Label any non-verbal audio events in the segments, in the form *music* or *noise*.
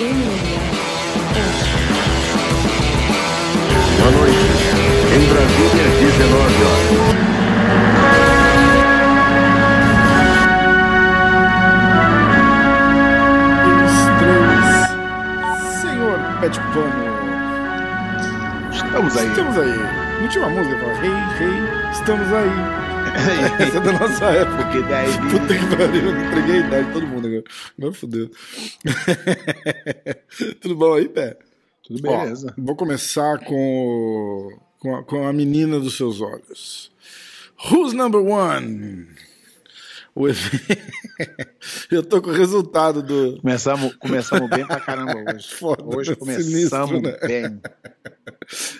Boa noite. Em Brasília, 19 horas. Três. Senhor Pet Pano. Estamos aí. Estamos aí. Não tinha uma música fala, rei, rei, estamos aí. Essa é da nossa *laughs* época. Porque daí. Puta que pariu, eu entreguei a idade de todo mundo agora. Agora fodeu. *laughs* Tudo bom aí, Pé? Tudo Ó, beleza. vou começar com, com, a, com a menina dos seus olhos. Who's number one? O *laughs* Eu tô com o resultado do. Começamos, começamos bem pra caramba *laughs* hoje. Foda, hoje começamos sinistro, né? bem.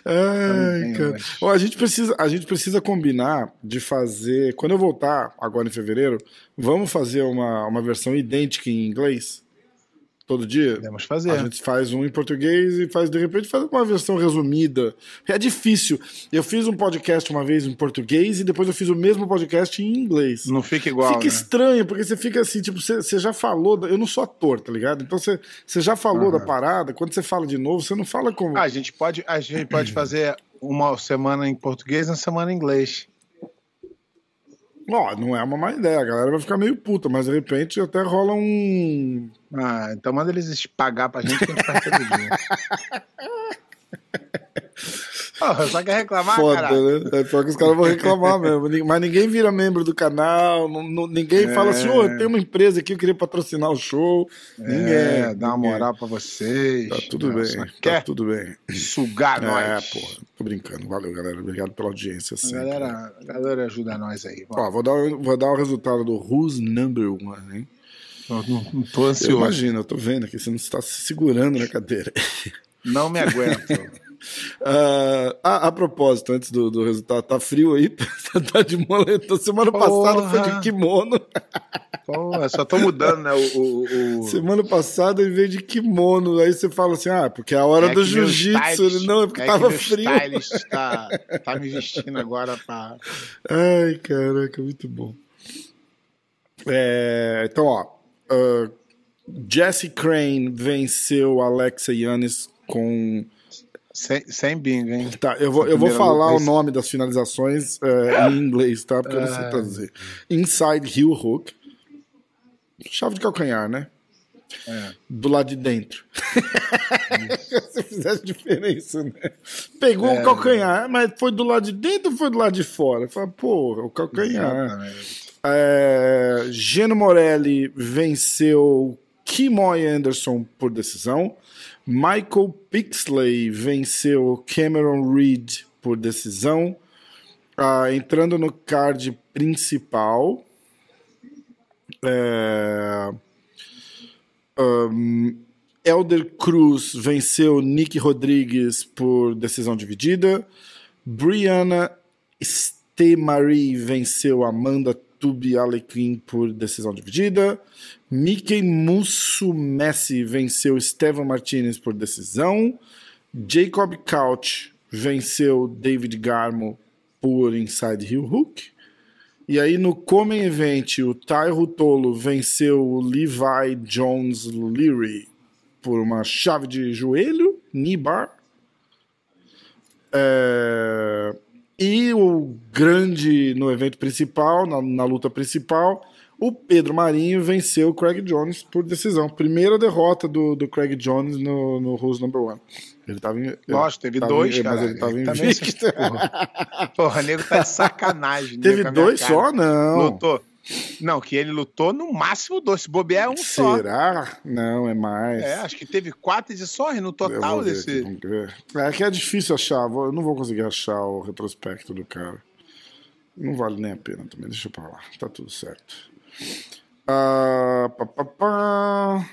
Ai, bem cara. hoje. Ó, a, gente precisa, a gente precisa combinar de fazer. Quando eu voltar, agora em fevereiro, vamos fazer uma, uma versão idêntica em inglês? Todo dia? Podemos fazer. A gente faz um em português e faz, de repente, faz uma versão resumida. É difícil. Eu fiz um podcast uma vez em português e depois eu fiz o mesmo podcast em inglês. Não fica igual. Fica né? estranho, porque você fica assim, tipo, você, você já falou. da- Eu não sou ator, tá ligado? Então você, você já falou da parada, quando você fala de novo, você não fala como. Ah, a gente pode, a gente pode *clears throat* fazer uma semana em português e uma semana em inglês. Ó, não é uma má ideia, a galera vai ficar meio puta, mas de repente até rola um. Ah, então manda eles pagar pra gente que a gente faz todo dia. *laughs* Porra, só quer reclamar, Foda, cara? né? É pior que os caras vão reclamar *laughs* mesmo. Mas ninguém vira membro do canal, não- não- ninguém É. fala assim, ô, tem uma empresa aqui, eu queria patrocinar o show. ninguém. É, dá uma ninguém. moral pra vocês. Tá tudo Não, bem, só tá Quer tudo bem. sugar É, nós. porra, tô brincando. Valeu, galera. Obrigado pela audiência sempre. galera, galera ajuda nós aí. Ó, vou dar, o- vou dar o resultado do Who's Number One, hein? Não, não- tô ansioso. imagino, eu tô vendo aqui, você não está se segurando na cadeira. Não me aguento. *laughs* Ah, a, a propósito, antes do, do resultado, tá frio aí? *laughs* tá de moletom. Semana passada foi de Porra. kimono. Eu só tô mudando, né? O, o, o- Semana passada ele veio de kimono. Aí você fala assim: ah, porque é a hora É do jiu-jitsu. Não, é porque é tava frio. stylist tá, tá me vestindo agora pra. Ai, caraca, muito bom. É, então, ó. ah, Jesse Crane venceu Alexa Yanis com. Sem, sem bingo, hein? Tá, eu vou, eu vou falar o nome das finalizações é, em inglês, tá? Porque eu não sei Ah. traduzir. Inside heel hook. Chave de calcanhar, né? É. Do lado de dentro. *laughs* Se fizesse diferença, né? Pegou É. o calcanhar, mas foi do lado de dentro ou foi do lado de fora? Fala, porra, o calcanhar. É, Geno Morelli venceu Kimoy Anderson por decisão. Michael Pixley venceu Cameron Reed por decisão. Ah, entrando no card principal. É, um, Elder Cruz venceu Nick Rodrigues por decisão dividida. Brianna Stemarie venceu Amanda Tubi Alecrim por decisão dividida. Mickey Musso Messi venceu Estevan Martinez por decisão. Jacob Couch venceu David Garmo por inside heel hook. E aí no Common Event, o Ty Rutolo venceu o Levi Jones Leary por uma chave de joelho, knee bar. É, E o grande no evento principal, na, na luta principal, o Pedro Marinho venceu o Craig Jones por decisão. Primeira derrota do, do Craig Jones no, no Who's Number One. Ele tava em, Lógico, teve tava dois, em- cara. Mas ele tava *laughs* invicto. essas porra. Porra, o nego tá de sacanagem. Teve dois só? Não. Lutou. Não, que ele lutou no máximo dois. Se bobear é um só. Será? Não, é mais. É, acho que teve quatro edições no total desse. aqui. É que é difícil achar. Eu não vou conseguir achar o retrospecto do cara. Não vale nem a pena também. Deixa eu pra lá. Tá tudo certo. Ah, pá, pá, pá.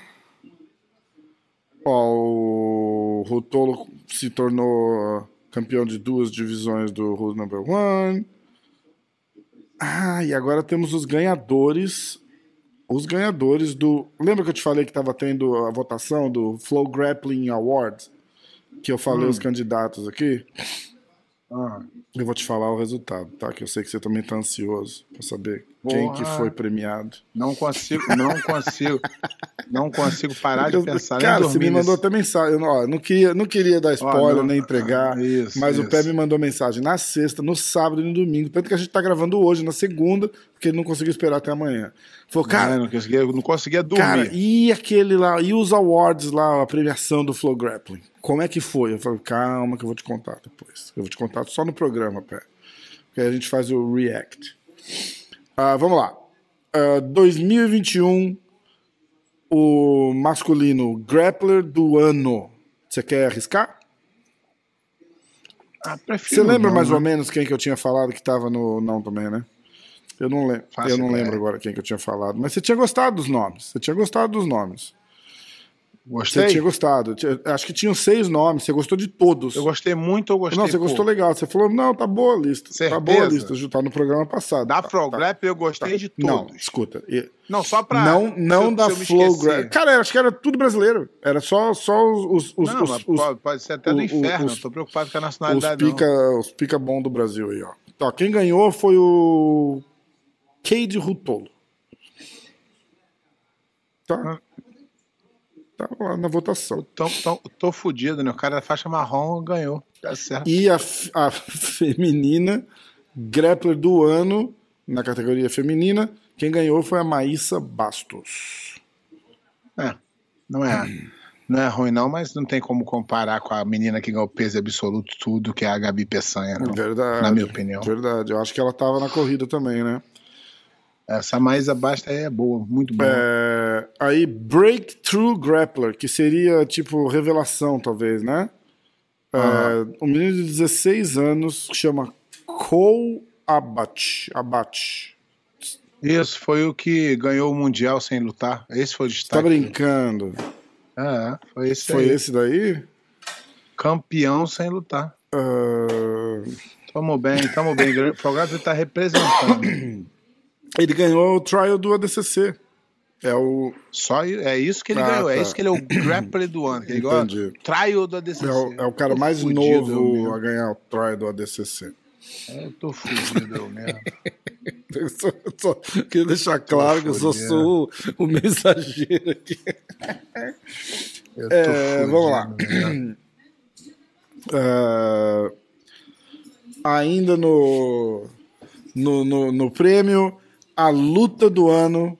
Ó, o Rotolo se tornou campeão de duas divisões do Who's Number One. Ah, e agora temos os ganhadores. Os ganhadores do. Lembra que eu te falei que estava tendo a votação do Flow Grappling Awards? Que eu falei os candidatos aqui? Ah, Eu vou te falar o resultado, tá? Que eu sei que você também tá ansioso pra saber. Quem que Porra. foi premiado. Não consigo, não consigo, não consigo parar de pensar. cara, nem você me mandou até mensagem. Eu, ó, não, queria, não queria dar spoiler não, nem entregar, ah, isso, mas o isso. Pé me mandou mensagem na sexta, no sábado e no domingo. Tanto que a gente tá gravando hoje, na segunda, porque ele não conseguiu esperar até amanhã. Falou, cara, Cara, não conseguia, não conseguia dormir. Cara, e aquele lá, e os awards lá, a premiação do Flow Grappling? Como é que foi? Eu falei, calma que eu vou te contar depois. Eu vou te contar só no programa, pé. Porque aí a gente faz o react. Ah, vamos lá. Ah, 2021, o masculino grappler do ano. Você quer arriscar? Ah, Você lembra não, mais né? ou menos quem que eu tinha falado que tava no. Não, também, né? Eu não, eu não lembro agora quem que eu tinha falado. Mas você tinha gostado dos nomes. Você tinha gostado dos nomes. Você Gostei? tinha gostado. Acho que tinham seis nomes. Você gostou de todos. Eu gostei muito, eu gostei não, você gostou pouco. legal. Você falou, não, tá boa a lista. Tá Certeza? boa a lista. Ju, Tá no programa passado. Da tá, Flow tá. Eu gostei de Não, todos. escuta. e- Não, só pra... não não eu- da se eu me Flow esquecer. Gra- Cara, acho que era tudo brasileiro. Era só, só os, os, os, Não, os, os- pode, ser até do inferno. os- Não tô preocupado com a os nacionalidade, pica, os pica bom do Brasil aí, ó. Ó, Quem ganhou foi o Cade Rutolo. Tá. Tá lá na votação. Tô, tô, tô fudido, né? O cara da faixa marrom ganhou. Tá certo. E a, a feminina, grappler do ano, na categoria feminina, quem ganhou foi a Maísa Bastos. É, não é, não é ruim não, mas não tem como comparar com a menina que ganhou peso absoluto tudo, que é a Gabi Peçanha, não. Verdade. Na minha opinião. Verdade. Eu acho que ela tava na corrida também, né? Essa mais abaixo aí é boa, muito boa. É, aí, Breakthrough Grappler, que seria tipo revelação, talvez, né? É, um menino de 16 anos chama Cole Abat. Abat. Isso foi o que ganhou o Mundial sem lutar. Esse foi o Tá destaque. brincando? É, foi esse Foi aí. esse daí? Campeão sem lutar. Ah, Tamo bem, tamo bem. O Fogado tá representando. *coughs* ele ganhou o trial do ADCC. É o, Só é isso que ele Ah, ganhou. É tá. isso que ele é o grappler do ano. Que ele Entendi. trial do ADCC. é o, é o cara mais fudido, novo a ganhar o trial do ADCC. Eu tô fudido eu mesmo. Eu *laughs* só, eu só queria deixar claro que eu só sou o, o mensageiro aqui. *laughs* Eu tô É, fudido vamos lá. Ah, ainda no, no, no, no prêmio, a luta do ano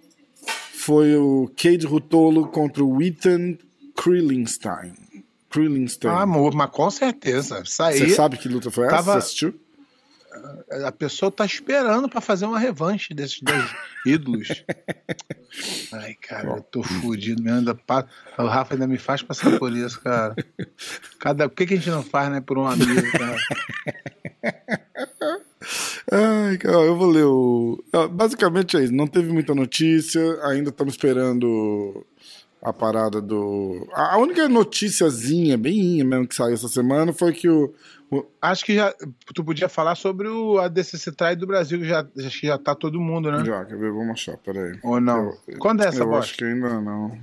foi o Cade Rutolo contra o Ethan Krillenstein. Krillenstein. Ah, amor, mas com certeza. Você sabe que luta foi essa? tava- Você assistiu? a pessoa tá esperando pra fazer uma revanche desses dois *laughs* ídolos. Ai, cara, eu tô fudido mesmo. Ainda pa- O Rafa ainda me faz passar por isso, cara. Cada... Por que, que a gente não faz, né, por um amigo, cara? *laughs* Ai, cara, eu vou ler o. Ah, Basicamente é isso. Não teve muita notícia. Ainda estamos esperando a parada do. A a única noticiazinha, bem mesmo, que saiu essa semana foi que o. o- Acho que já tu podia falar sobre o ADCC Trai do Brasil, que já, acho que já tá todo mundo, né? Já, quer ver? Vamos achar, peraí. Ou não? Eu- Quando é essa Eu bosta? acho que ainda não.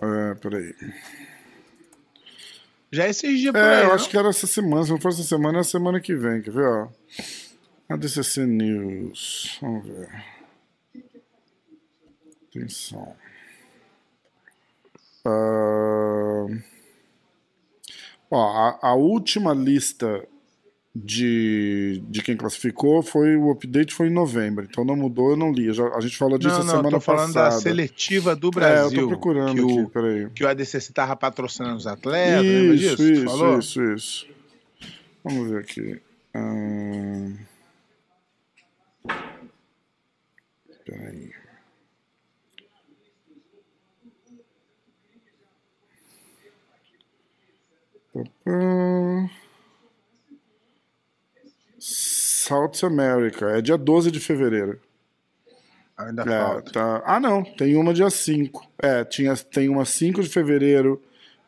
É, peraí. Já é esses dias por É, aí, eu não? acho que era essa semana. Se não for essa semana, é a semana que vem. Quer ver, ó? A DCC News. Vamos ver. Atenção. Ah, Ó, a, a última lista de, de quem classificou foi o update foi em novembro, então não mudou, eu não li. Já- a gente falou disso Não, não, semana tô falando passada. da seletiva do É, Brasil. eu tô procurando que aqui, o, peraí. que o ADCC tava patrocinando os atletas, Isso, isso, isso, isso. Vamos ver aqui. Ahn, Peraí. Papá. South America. É dia 12 de fevereiro. Ainda É, falta. tá. Ah, não. Tem uma dia 5. É, tinha, tem uma 5 de fevereiro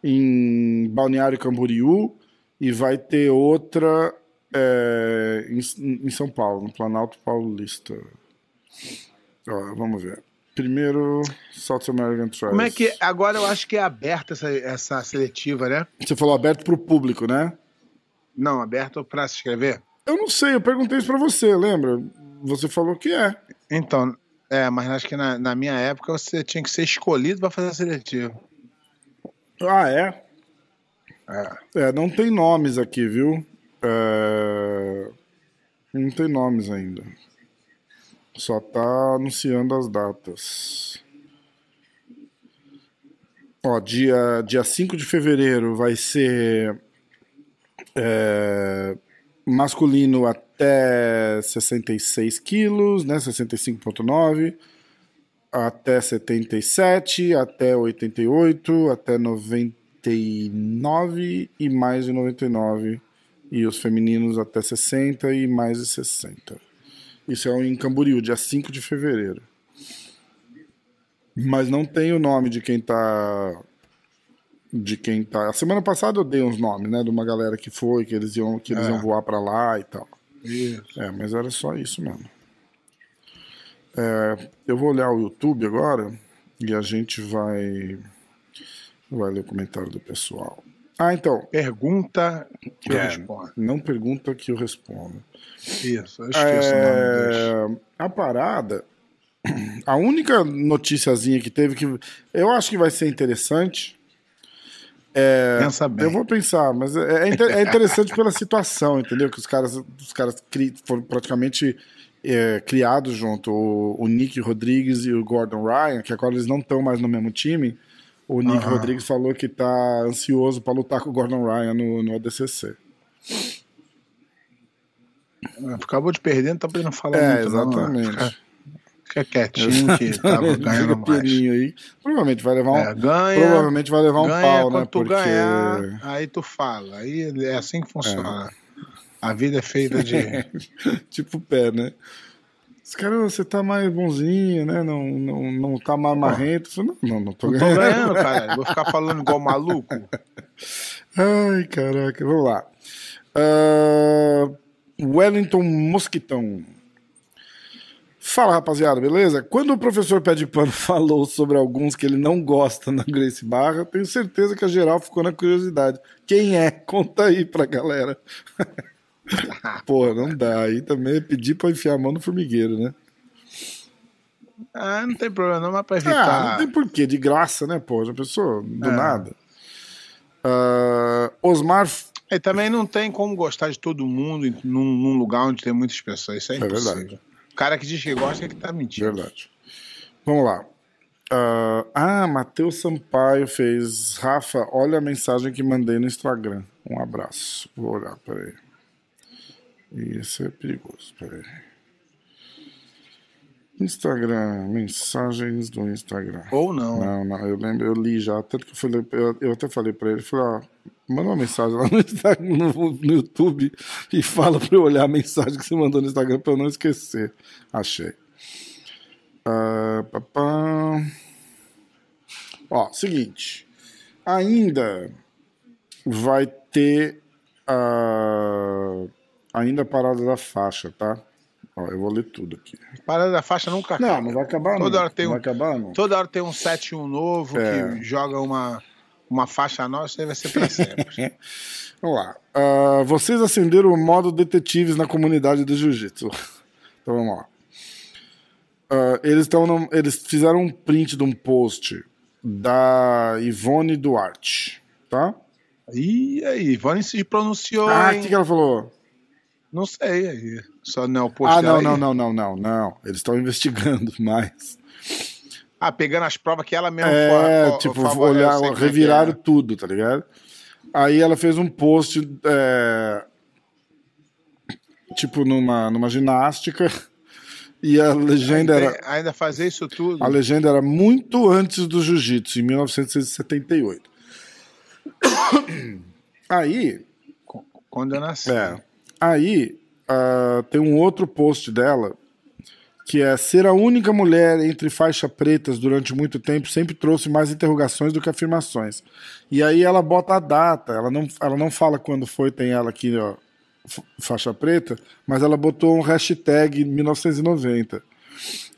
em Balneário Camboriú e vai ter outra é, em, em São Paulo, no Planalto Paulista. Ó, vamos ver. Primeiro, South American Trials. Como é que. Agora eu acho que é aberta essa, essa seletiva, né? Você falou aberto pro público, né? Não, aberto pra se inscrever? Eu não sei, eu perguntei isso pra você, lembra? Você falou que é. Então, é, mas acho que na, na minha época você tinha que ser escolhido para fazer seletivo. Ah, é? É. É, não tem nomes aqui, viu? É, Não tem nomes ainda. Só tá anunciando as datas. Ó, dia, dia 5 de fevereiro vai ser é, masculino até 66 quilos, né? 65,9 até 77, até 88, até 99 e mais de 99. E os femininos até 60 e mais de 60. Isso é em Camboriú, dia 5 de fevereiro. Mas não tem o nome de quem tá. De quem tá. A semana passada eu dei uns nomes, né? De uma galera que foi, que eles iam, que eles É. iam voar pra lá e tal. Isso. É, mas era só isso mesmo. É, eu vou olhar o YouTube agora e a gente vai vai ler o comentário do pessoal. Ah, então. Pergunta que eu é, respondo. não pergunta que eu respondo. Isso, eu esqueço o nome. É, a parada, *clears throat* a única noticiazinha que teve que eu acho que vai ser interessante. É, Pensa bem. eu vou pensar, mas é, é é interessante pela situação, entendeu? Que os caras, os caras cri- foram praticamente é, criados junto, o, o Nick Rodrigues e o Gordon Ryan, que agora eles não estão mais no mesmo time. O Nick Aham. Rodrigues falou que tá ansioso para lutar com o Gordon Ryan no, no ADCC. Acabou de perder, não tá podendo falar É, muito. não. exatamente. Fica, fica quietinho que *laughs* tava ganhando mais. aí. Provavelmente vai levar um, É, ganha, provavelmente vai levar um ganha pau, né? Porque ganhar, aí tu fala. Aí é assim que funciona. A vida é feita de. *laughs* tipo o pé, né? Os caras, você tá mais bonzinho, né? Não, não, não tá mais marrento. Não, não, não tô Não tô ganhando. ganhando, *laughs* cara. Vou ficar falando igual maluco. Ai, caraca, vamos lá. Ah, Wellington Mosquitão. Fala, rapaziada, beleza? Quando o professor Pé de Pano *laughs* falou sobre alguns que ele não gosta na Grace Barra, tenho certeza que a geral ficou na curiosidade. Quem é? *laughs* Conta aí pra galera. *laughs* Pô, não dá. Aí também é pedir pra enfiar a mão no formigueiro, né? Ah, não tem problema, não, mas pra Ah, evitar. não tem porquê, de graça, né, pô? Já pensou? Do É. nada. Ah, Osmar. E também não tem como gostar de todo mundo num, num lugar onde tem muitas pessoas. Isso é, É impossível. verdade. O cara que diz que gosta é que tá mentindo. Verdade. Vamos lá. Ah, ah, Matheus Sampaio fez. Rafa, olha a mensagem que mandei no Instagram. Um abraço. Vou olhar, peraí. Isso é perigoso, peraí. Instagram, mensagens do Instagram. Ou não. Não, não, eu lembro, eu li já, tanto que eu, falei, eu, eu até falei pra ele, falei, ó, manda uma mensagem lá no, Instagram, no, no YouTube e fala pra eu olhar a mensagem que você mandou no Instagram pra eu não esquecer. Achei. Ah, papá. Ó, seguinte, ainda vai ter a ainda a parada da faixa, tá? Ó, eu vou ler tudo aqui. Parada da faixa nunca Não, acaba. não vai acabar Toda não. hora tem não um- vai acabar não. Toda hora tem um 7-1 novo É. que joga uma, uma faixa nova, isso aí vai ser pra sempre. *laughs* Vamos lá. Ah, vocês acenderam o modo detetives na comunidade do jiu-jitsu. *laughs* Então vamos lá. Ah, eles, eles fizeram um print de um post da Ivone Duarte, tá? Ih, aí, Ivone se pronunciou, Ah, o que, que ela falou? Não sei aí. Só não é o post Ah, não, não, não, não, não, não. Eles estão investigando *laughs* mais. Ah, pegando as provas que ela mesma É, tipo, favor- olhar, é reviraram é. tudo, tá ligado? Aí ela fez um post, é, tipo, numa, numa ginástica, *laughs* e a legenda Ainda, era. ainda fazer isso tudo. A legenda era muito antes do jiu-jitsu, em 1978. *coughs* Aí, Quando eu nasci. é, aí ah, tem um outro post dela que é ser a única mulher entre faixa pretas durante muito tempo sempre trouxe mais interrogações do que afirmações. E aí ela bota a data, ela não, ela não fala quando foi, tem ela aqui, ó, faixa preta, mas ela botou um hashtag 1990.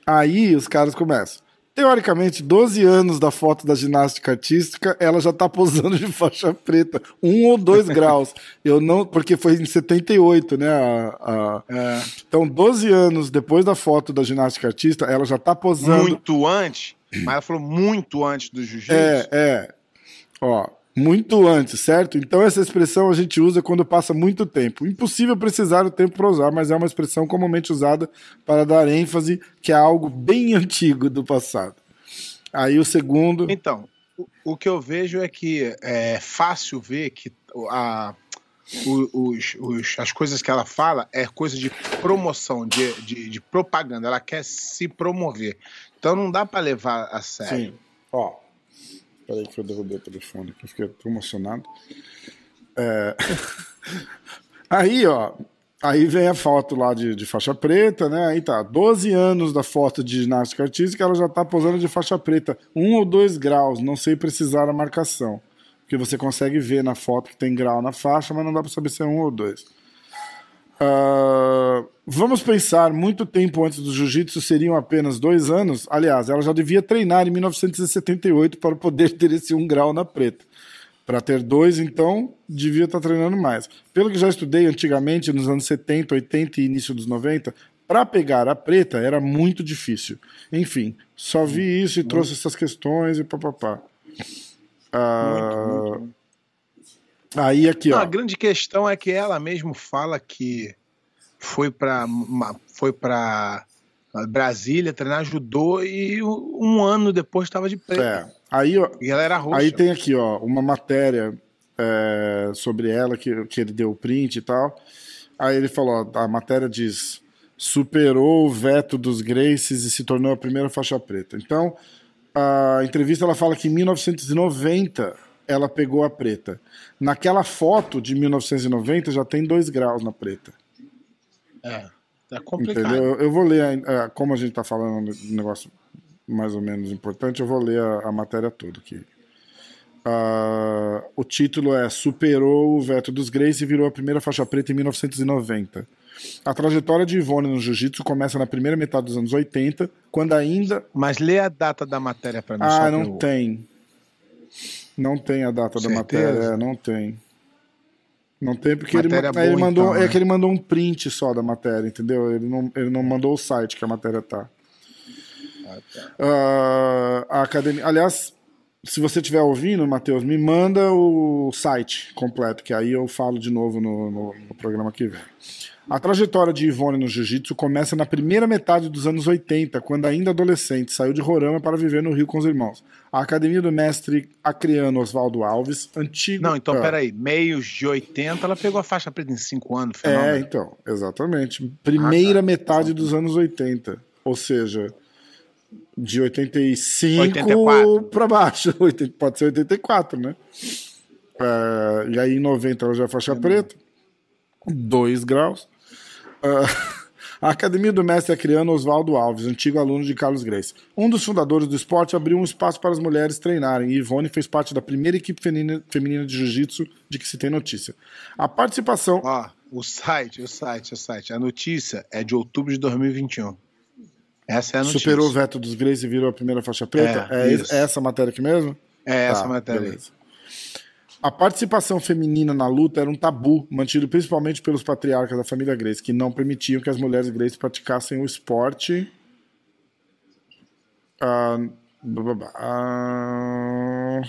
Aí os caras começam. Teoricamente, 12 anos da foto da ginástica artística, ela já tá posando de faixa preta, um ou dois *laughs* graus. Eu não, porque foi em 78, né? A, a... É. Então, 12 anos depois da foto da ginástica artista, ela já tá posando. Muito antes, mas ela falou muito antes do jiu-jitsu. É, é. Ó, muito antes, certo? Então essa expressão a gente usa quando passa muito tempo. Impossível precisar o tempo para usar, mas é uma expressão comumente usada para dar ênfase que é algo bem *laughs* antigo do passado. Aí o segundo. Então, o, que eu vejo é que é fácil ver que a, os, os- as coisas que ela fala é coisa de promoção, de, de, de propaganda. Ela quer se promover. Então não dá para levar a sério. Sim. Ó. Peraí que eu derrubei o telefone aqui, fiquei tão emocionado. É, *laughs* Aí, ó. Aí vem a foto lá de, de faixa preta, né? Aí tá, 12 anos da foto de ginástica artística, ela já tá posando de faixa preta. Um ou dois graus, não sei precisar a marcação. Porque você consegue ver na foto que tem grau na faixa, mas não dá pra saber se é um ou dois. Ah, vamos pensar, muito tempo antes do jiu-jitsu seriam apenas dois anos. Aliás, ela já devia treinar em 1978 para poder ter esse um grau na preta. Para ter dois, então, devia estar treinando mais. Pelo que já estudei antigamente, nos anos 70, 80 e início dos 90, para pegar a preta era muito difícil. Enfim, só vi isso e trouxe essas questões e papapá. Ah, Aí aqui, Não, ó. a grande questão é que ela mesmo fala que foi para foi para Brasília treinar judô e um ano depois estava de preto. É. Aí, ó, E ela era roxa. Aí tem aqui, ó, uma matéria é, sobre ela que, que ele deu o print e tal. Aí ele falou, ó, a matéria diz superou o veto dos Gracies e se tornou a primeira faixa preta. Então, a entrevista ela fala que em 1990 ela pegou a preta. Naquela foto de 1990 já tem dois graus na preta. É, tá complicado. Entendeu? Eu vou ler, a- como a gente tá falando de um negócio mais ou menos importante, eu vou ler a, a matéria toda aqui. Ah, o título é Superou o veto dos Grace e virou a primeira faixa preta em 1990. A trajetória de Ivone no jiu-jitsu começa na primeira metade dos anos 80, quando ainda. Mas lê a data da matéria para mim. Ah, não eu- tem. Não tem a data da Certeza? matéria, é, não tem. Não tem porque ele, ma- ele boa, mandou, então, é né? que ele mandou um print só da matéria, entendeu? Ele não, ele não mandou o site que a matéria tá. Ah, tá. Ah, a academia, aliás, se você estiver ouvindo, Matheus, me manda o site completo, que aí eu falo de novo no, no- no programa que vem. A trajetória de Ivone no jiu-jitsu começa na primeira metade dos anos 80, quando ainda adolescente, saiu de Roraima para viver no Rio com os irmãos. A academia do mestre acreano Oswaldo Alves, antigo... Não, então Ah, peraí. Meios de 80, ela pegou a faixa preta em 5 anos. É, Fenômeno. então, exatamente. Primeira Ah, tá. metade dos anos 80. Ou seja, de 85 84. para baixo. *laughs* 80 Pode ser 84, né? É, e aí em 90 ela já é faixa preta. 2 graus. Ah, *laughs* a Academia do Mestre Acriano Oswaldo Alves, antigo aluno de Carlos Grace. Um dos fundadores do esporte abriu um espaço para as mulheres treinarem e Ivone fez parte da primeira equipe feminina, feminina de jiu-jitsu de que se tem notícia. A participação. Ó, o site, o site, o site. A notícia é de outubro de 2021. Essa é a notícia. Superou o veto dos Grace e virou a primeira faixa preta? É, É, isso. é essa matéria aqui mesmo? É essa Tá, matéria. aí. A participação feminina na luta era um tabu, mantido principalmente pelos patriarcas da família Grace, que não permitiam que as mulheres Grace praticassem o esporte. Ah, ah,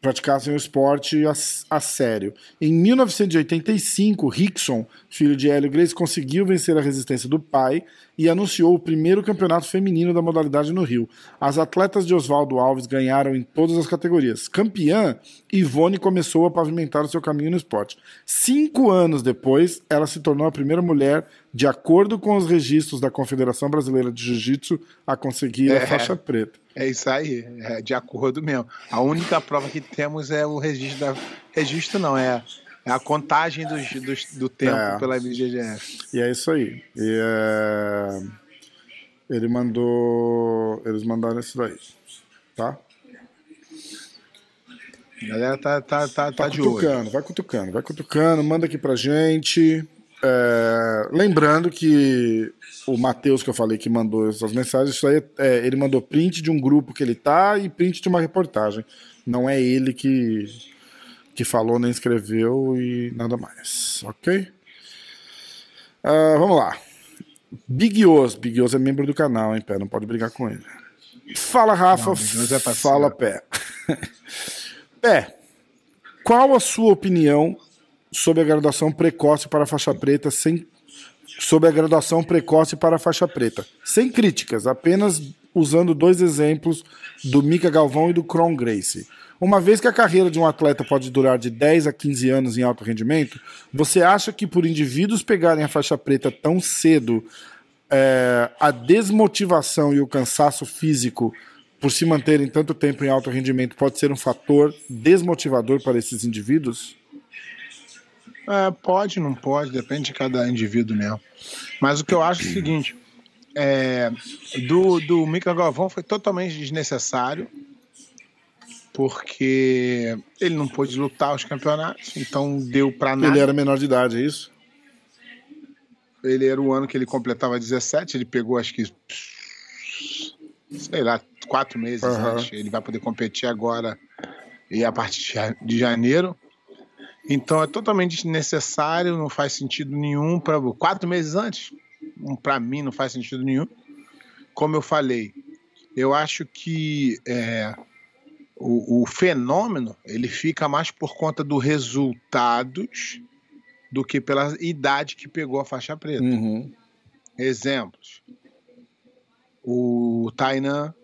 praticassem o esporte a, a sério. Em 1985, Rickson, filho de Hélio Grace, conseguiu vencer a resistência do pai e anunciou o primeiro campeonato feminino da modalidade no Rio. As atletas de Oswaldo Alves ganharam em todas as categorias. Campeã, Ivone começou a pavimentar o seu caminho no esporte. Cinco anos depois, ela se tornou a primeira mulher, de acordo com os registros da Confederação Brasileira de Jiu-Jitsu, a conseguir a É. faixa preta. É isso aí, é de acordo mesmo. A única prova que temos é o registro da. Registro não, é, é a contagem dos, dos- do tempo É. pela IBGF. E é isso aí. E, é, Ele mandou. Eles mandaram isso daí. Tá? A galera tá, tá, tá, tá Tá de olho. cutucando, vai cutucando, vai cutucando, manda aqui pra gente. É, lembrando que o Matheus que eu falei que mandou essas mensagens, isso aí é, ele mandou print de um grupo que ele tá e print de uma reportagem. Não é ele que, que falou nem escreveu e nada mais. Ok? Uh, vamos lá. Big Os. Big Os é membro do canal, hein, Pé? Não pode brigar com ele. Fala, Rafa. Não, é fala, Pé. *laughs* Pé, qual a sua opinião sobre a graduação precoce para a faixa preta sem sobre a graduação precoce para a faixa preta, sem críticas, apenas usando dois exemplos do Mika Galvão e do Cron Grace. Uma vez que a carreira de um atleta pode durar de 10 a 15 anos em alto rendimento, você acha que por indivíduos pegarem a faixa preta tão cedo, é, a desmotivação e o cansaço físico por se manterem tanto tempo em alto rendimento pode ser um fator desmotivador para esses indivíduos? É, pode, não pode, depende de cada indivíduo mesmo. Mas o que eu acho é o seguinte: é, do, do Mika Galvão foi totalmente desnecessário, porque ele não pôde lutar os campeonatos, então deu para nada. Ele era menor de idade, é isso? Ele era o ano que ele completava 17, ele pegou acho que. sei lá, quatro meses uhum. antes. Ele vai poder competir agora e a partir de janeiro. Então é totalmente desnecessário, não faz sentido nenhum para quatro meses antes. Para mim não faz sentido nenhum. Como eu falei, eu acho que é, o, o, fenômeno ele fica mais por conta dos resultados do que pela idade que pegou a faixa preta. Uhum. Exemplos: o Tainan,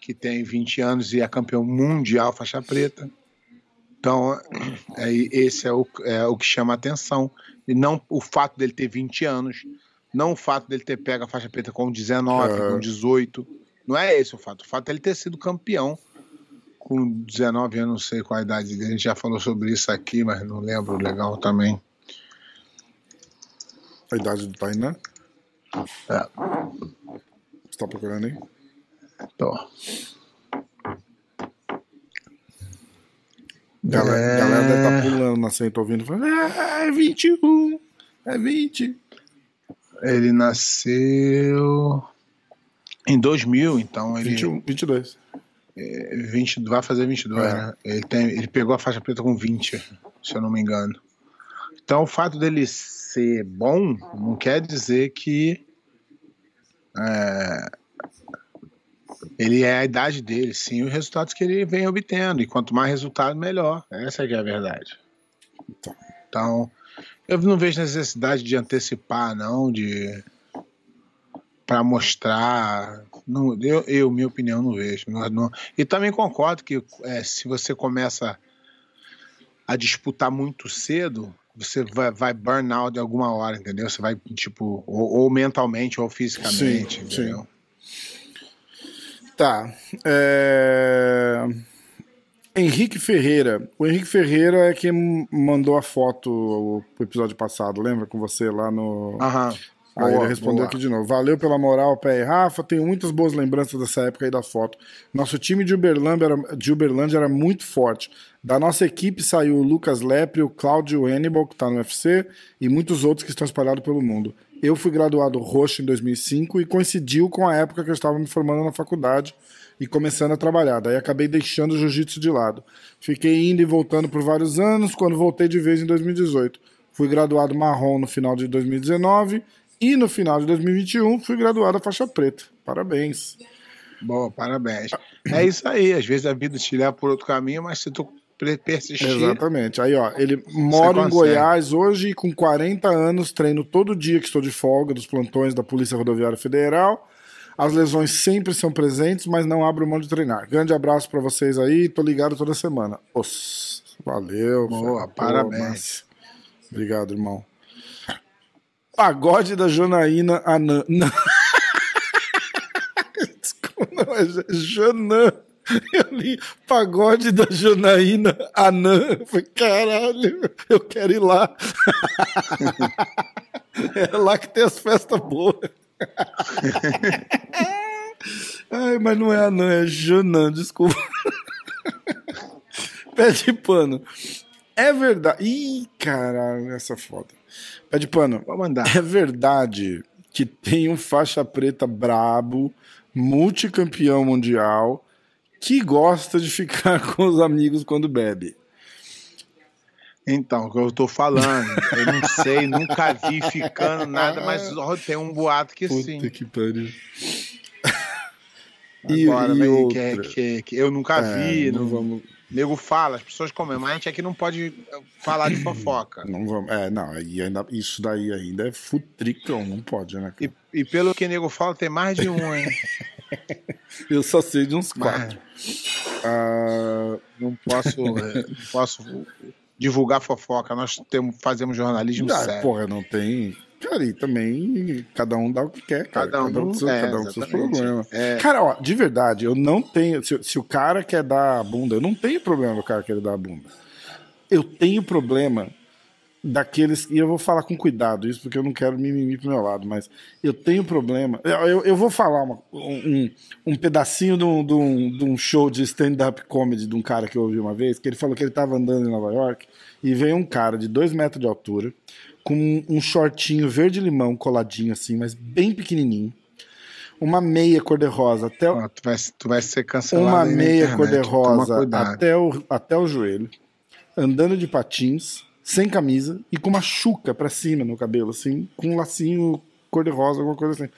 que tem 20 anos e é campeão mundial faixa preta. Então, é, esse é o, é o que chama a atenção. E não o fato dele ter 20 anos, não o fato dele ter pego a faixa preta com 19, uhum. com 18. Não é esse o fato. O fato é ele ter sido campeão com 19 anos, não sei qual a idade dele. A gente já falou sobre isso aqui, mas não lembro legal também. A idade do Tainan? É. Você tá procurando aí? Tô. Galera, é... galera deve tá pulando na centro ouvindo, falando, ah, é 21, é 20. Ele nasceu em 2000, então ele... 21, 22. É, 20, vai fazer 22, é. né? Ele, tem, ele pegou a faixa preta com 20, se eu não me engano. Então o fato dele ser bom não quer dizer que é, ele é a idade dele, sim, os resultados que ele vem obtendo. E quanto mais resultado, melhor. Essa é, é a verdade. Então, eu não vejo necessidade de antecipar, não, de para mostrar. Não, eu, eu, minha opinião, não vejo. Não, não. E também concordo que é, se você começa a disputar muito cedo, você vai, vai burn out de alguma hora, entendeu? Você vai, tipo, ou, ou mentalmente ou fisicamente, sim, entendeu? Sim. Tá. É... Henrique Ferreira. O Henrique Ferreira é quem mandou a foto pro episódio passado, lembra? Com você lá no. Aham. Aí boa, ele respondeu boa. aqui de novo. Valeu pela moral, Pé e Rafa. Tenho muitas boas lembranças dessa época aí da foto. Nosso time de Uberlândia era, de Uberlândia era muito forte. Da nossa equipe saiu o Lucas Lepre, o Cláudio Hannibal, que está no UFC, e muitos outros que estão espalhados pelo mundo. Eu fui graduado roxo em 2005 e coincidiu com a época que eu estava me formando na faculdade e começando a trabalhar. Daí acabei deixando o jiu-jitsu de lado. Fiquei indo e voltando por vários anos, quando voltei de vez em 2018. Fui graduado marrom no final de 2019 e no final de 2021 fui graduado a faixa preta. Parabéns. Boa, parabéns. É isso aí, às vezes a vida te leva por outro caminho, mas se tu persistir. Exatamente. Aí, ó, ele mora em Goiás hoje e com 40 anos, treino todo dia que estou de folga dos plantões da Polícia Rodoviária Federal. As lesões sempre são presentes, mas não abro mão de treinar. Grande abraço para vocês aí, tô ligado toda semana. Os, valeu. Boa, parabéns. Obrigado, irmão. Pagode da Janaína Anã. *laughs* Não. Desculpa, não, é Janã. Eu li pagode da Janaína Anã. Eu falei, caralho, eu quero ir lá. *laughs* é lá que tem as festas boas. *laughs* Ai, mas não é Anã, é Janã, desculpa. *laughs* Pé de pano. É verdade. Ih, caralho, essa é foda. Pé de pano. Vou mandar. É verdade que tem um faixa preta brabo, multicampeão mundial, que gosta de ficar *laughs* com os amigos quando bebe. Então, o que eu tô falando, eu não sei, nunca vi ficando nada, mas ó, tem um boato que Puta sim. que pariu. E- *laughs* Agora, e outra? que, é- que, que eu nunca É, vi, não não, vamos, nego fala, as pessoas comem, mas a gente aqui não pode falar de fofoca. *coughs* não vamos. É, não, aí ainda, isso daí ainda é futricão, não pode, né? E, e pelo que nego fala, tem mais de um, hein? *laughs* Eu só sei de uns quatro. Mas Ah, não posso, eh, não posso divulgar fofoca, nós temos, fazemos jornalismo ah, sério. porra, não tem. Cara, e também cada um dá o que quer, cara. Cada um, com seu- é, cada um com seus problemas. É, Cara, ó, de verdade, eu não tenho. Se, se o cara quer dar a bunda, eu não tenho problema do cara querer dar a bunda. Eu tenho problema daqueles. E eu vou falar com cuidado isso, porque eu não quero mimimi pro meu lado, mas eu tenho problema. Eu, eu, vou falar uma- um, um pedacinho de um, de um- de um show de stand-up comedy de um cara que eu ouvi uma vez, que ele falou que ele tava andando em Nova York e veio um cara de dois metros de altura, com um shortinho verde-limão coladinho assim, mas bem pequenininho. Uma meia cor-de-rosa até, o- ó, tu, vai, tu vai ser cancelado. uma meia cor-de-rosa até o, até o joelho, andando de patins, sem camisa e com uma chuca pra cima no cabelo, assim, com um lacinho cor-de-rosa, alguma coisa assim.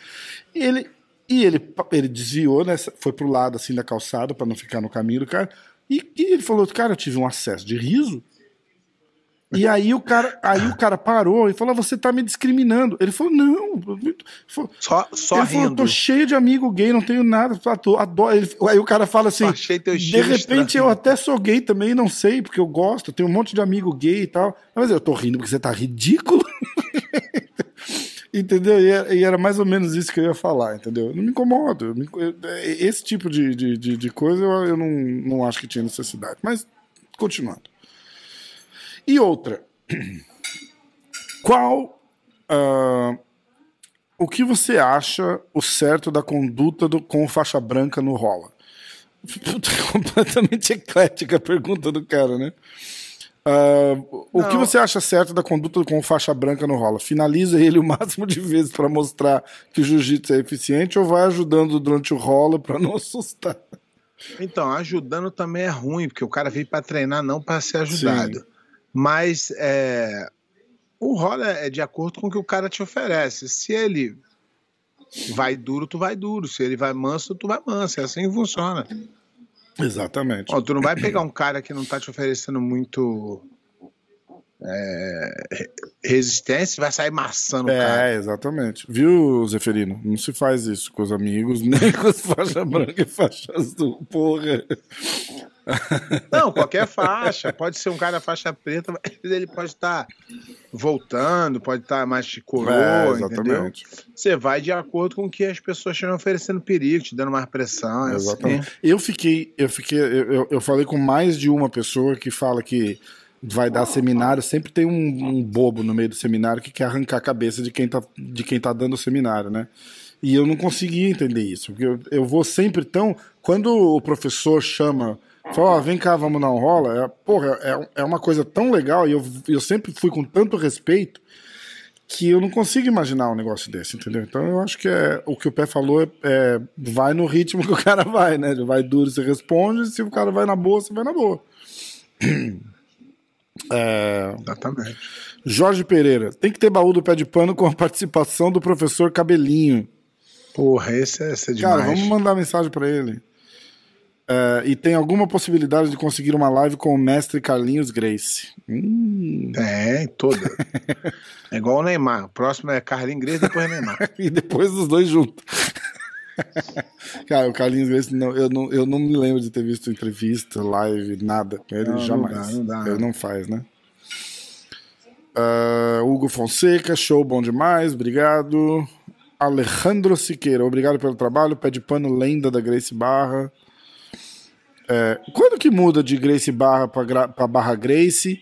Ele, e ele, ele desviou, né, foi pro lado assim da calçada pra não ficar no caminho do cara. E, e ele falou, cara, eu tive um acesso de riso. E aí o cara, aí o cara parou e falou, você tá me discriminando. Ele falou, não. Ele falou, Só, só ele falou, tô cheio de amigo gay, não tenho nada. Adoro. adoro. Ele- aí o cara fala assim: de repente estranho." eu até sou gay também, não sei, porque eu gosto, tenho um monte de amigo gay e tal. Mas eu tô rindo porque você tá ridículo. *laughs* entendeu? E era, mais ou menos isso que eu ia falar, entendeu? Eu não me incomodo. eu me- eu- esse tipo de, de, de, de coisa eu, eu não, não acho que tinha necessidade. Mas, continuando. E outra. Qual. ah, o que você acha o certo da conduta do, com faixa branca no rola? Puta, *laughs* completamente eclética a pergunta do cara, né? Ah, o que você acha certo da conduta com faixa branca no rola? Finaliza ele o *laughs* máximo de vezes para mostrar que o jiu-jitsu é eficiente ou vai ajudando durante o rola para não *laughs* assustar? Então, ajudando também é ruim, porque o cara veio para treinar, não para ser ajudado. Mas é, o rola é de acordo com o que o cara te oferece. Se ele vai duro, tu vai duro. Se ele vai manso, tu vai manso. É assim que funciona. Exatamente. Ó, tu não vai pegar um cara que não tá te oferecendo muito é, re- resistência vai sair maçando o cara. É, exatamente. Viu, Zeferino? Não se faz isso com os amigos, *laughs* nem com as faixas brancas e faixas azul. Porra. Não, qualquer faixa. Pode ser um cara faixa preta, mas ele pode estar voltando, pode estar mais de coroa, É, entendeu? exatamente. Você vai de acordo com o que as pessoas estão oferecendo perigo, te dando mais pressão. é Exatamente. assim. Eu fiquei, eu fiquei, eu- eu falei com mais de uma pessoa que fala que vai dar seminário, sempre tem um, um bobo no meio do seminário que quer arrancar a cabeça de quem tá, de quem tá dando o seminário, né? E eu não conseguia entender isso, porque eu, eu vou sempre tão. Quando o professor chama, fala, ó, vem cá, vamos dar um rola, é, porra, é, é uma coisa tão legal, e eu, eu sempre fui com tanto respeito que eu não consigo imaginar um negócio desse, entendeu? Então eu acho que é, o que o Pé falou é, é, vai no ritmo que o *laughs* cara vai, né? Vai duro, você responde, se o cara vai na boa, você vai na boa. *clears throat* É, Exatamente. Jorge Pereira, tem que ter baú do pé de pano com a participação do professor Cabelinho. Porra, esse é, esse é demais. Cara, vamos mandar mensagem pra ele. É, e tem alguma possibilidade de conseguir uma live com o mestre Carlinhos Grace? Hum, Tem, toda. é igual o Neymar. O próximo é Carlinhos Grace, depois Neymar. *laughs* e depois os dois juntos. *laughs* Cara, o Carlinhos Grace, não, eu, não, eu não me lembro de ter visto entrevista, live, nada ele, Não, não jamais. dá, não dá. Ele não faz, né? Ah, Hugo Fonseca, show bom demais, obrigado. Alejandro Siqueira, obrigado pelo trabalho. Pé de pano, lenda da Grace Barra. É, quando que muda de Grace Barra para Barra Grace?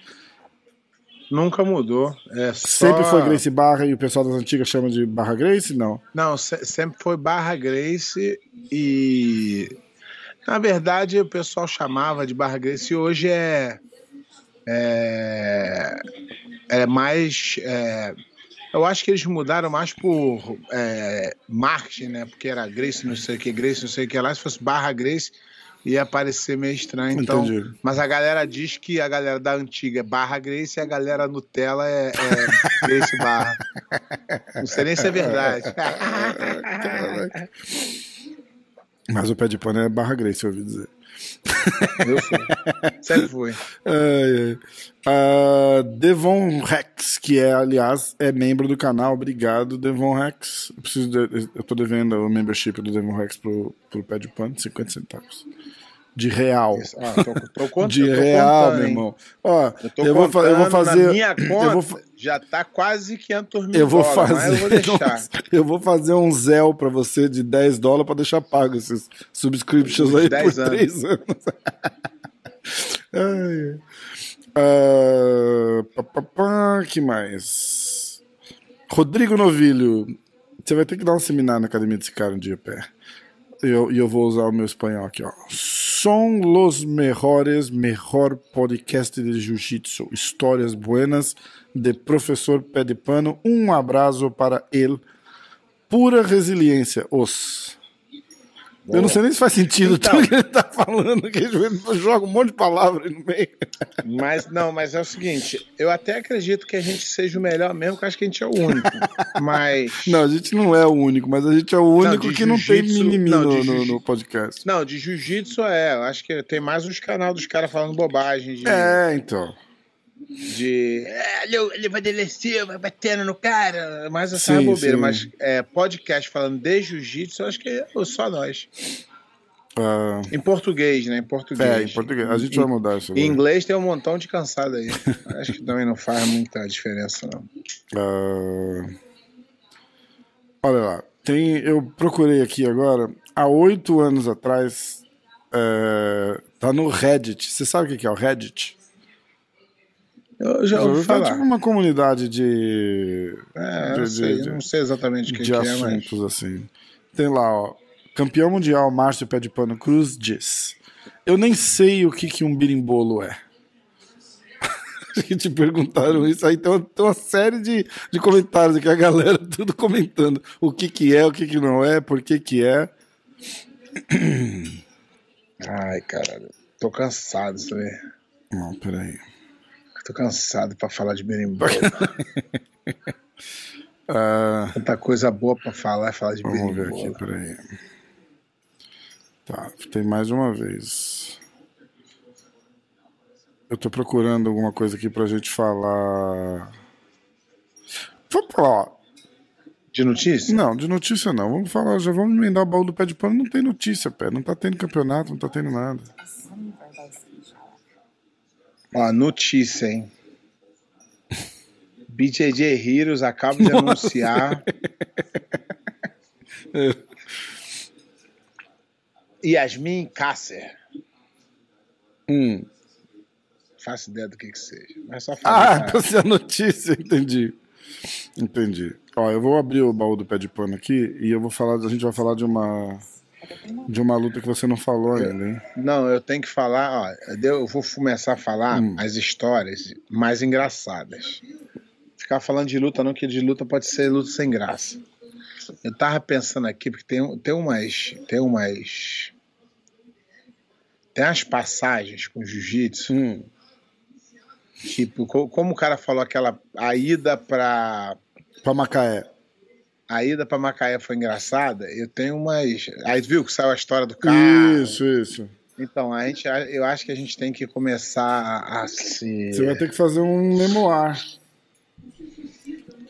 Nunca mudou. É só... Sempre foi Grace Barra e o pessoal das antigas chama de Barra Grace? Não. Não, se- sempre foi Barra Grace e. Na verdade, o pessoal chamava de Barra Grace e hoje é. é, é mais. é, eu acho que eles mudaram mais por é, marketing, né? Porque era Grace, não sei o que, Grace, não sei o que lá. Se fosse barra Grace, ia parecer meio estranho. Então, Entendi. mas a galera diz que a galera da antiga é barra Grace e a galera Nutella é, é *laughs* Grace barra. Não sei nem se é verdade. Caraca. Mas o pé de pano é barra Grace, eu ouvi dizer. Eu fui. Sempre fui. Ah, Devon Rex, que é, aliás, é membro do canal. Obrigado, Devon Rex. Eu, preciso de- eu tô devendo o membership do Devon Rex pro, pro pé de pano, 50 centavos. De real. Isso. Ó, tô, tô contando, De real, contando, meu irmão. Ó, Eu, eu, vou, eu vou fazer. Na minha conta, eu vou, já tá quase 500 mil eu vou dólares, fazer. eu vou deixar. eu vou fazer um *laughs* Zell pra você de 10 dólares pra deixar pago esses subscriptions aí 10 por anos. 3 anos. *laughs* Ah, pá, pá, pá, que mais? Rodrigo Novilho. Você vai ter que dar um seminário na academia desse cara um dia, pé. Eu, eu vou usar o meu espanhol aqui, ó. Son los mejores, mejor podcast de jiu-jitsu. Histórias buenas de professor pé de pano. Um abraço para ele. Pura resiliência, os. Eu não sei nem se faz sentido Então. tudo que ele tá falando, que ele joga um monte de palavras no meio. Mas não, mas é o seguinte, eu até acredito que a gente seja o melhor mesmo, que acho que a gente é o único. *laughs* Mas. Não, a gente não é o único, mas a gente é o único de que não tem mimimi não, no, no- no podcast. Não, de jiu-jitsu é. Eu acho que tem mais uns canal dos caras falando bobagem. De, É, então. De é, ele, ele vai descer, vai batendo no cara. Mas essa é Sim, bobeira. sim. Mas é, podcast falando de jiu-jitsu, eu acho que é só nós. Ah, Em português, né? Em português. é, em português. A gente vai mudar isso. Em agora. inglês tem um montão de cansado aí. *laughs* Acho que também não faz muita diferença, não. Ah, olha lá, tem, eu procurei aqui agora, há oito anos atrás, é, tá no Reddit. Você sabe o que é o Reddit? Eu já ouvi falar? falar. tipo uma comunidade de, É, de- eu, sei, de- eu não sei exatamente o que, de que é, mas. assuntos assim. Tem lá, ó, campeão mundial Márcio Pé de Pano Cruz diz: Eu nem sei o que, que um birimbolo é. *laughs* que te perguntaram isso. Aí tem uma, tem uma série de, de comentários aqui, a galera *laughs* tudo comentando o que, que é, o que, que não é, por que, que é. Ai, caralho. Tô cansado, sabe? Não, peraí. Tô cansado pra falar de berimbau. *laughs* Ah, Tanta coisa boa pra falar é falar de vamos ver berimbau. aqui, peraí. Tá, tem mais uma vez. Eu tô procurando alguma coisa aqui pra gente falar. Vamos falar. De notícia? Não, de notícia não. Vamos falar, já vamos emendar o baú do pé de pano. Não tem notícia, pé. Não tá tendo campeonato, não tá tendo nada. Ó, notícia, hein? BJJ Heroes acaba de anunciar. *laughs* Yasmin Kasser. Hum. Faço ideia do que que seja. Mas só Ah, falar. pra ser a notícia, entendi. Entendi. Ó, eu vou abrir o baú do pé de pano aqui e eu vou falar, a gente vai falar de uma de uma luta que você não falou ainda, hein? Não, eu tenho que falar, ó, eu vou começar a falar Hum. as histórias mais engraçadas. Ficar falando de luta não, que de luta pode ser luta sem graça. Eu tava pensando aqui, porque tem, tem umas. Tem umas. Tem umas passagens com jiu-jitsu, Hum. tipo, co- como o cara falou aquela. A ida pra. Pra Macaé. A ida pra Macaé foi engraçada. Eu tenho umas. Aí viu que saiu a história do carro. Isso, isso. Então, a gente, eu acho que a gente tem que começar a, se. Você vai ter que fazer um memoir.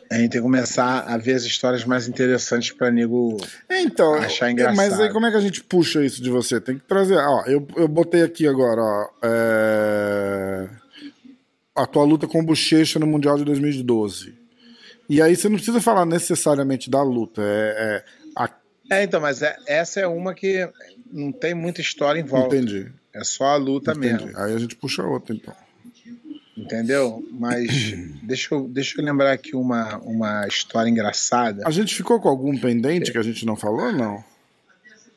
A gente tem que começar a ver as histórias mais interessantes pra nego. É, Então, Achar é, engraçado. mas aí como é que a gente puxa isso de você? Tem que trazer. Ó, eu, eu botei aqui agora, ó. é, A tua luta com o Bochecha no Mundial de 2012. E aí você não precisa falar necessariamente da luta. É, é a- É, então, mas é- essa é uma que não tem muita história em volta. Entendi. É só a luta entendi. mesmo. Aí a gente puxa outra, então. Entendeu? Mas *clears throat* deixa eu, deixa eu lembrar aqui uma, uma história engraçada. A gente ficou com algum pendente que a gente não falou, não?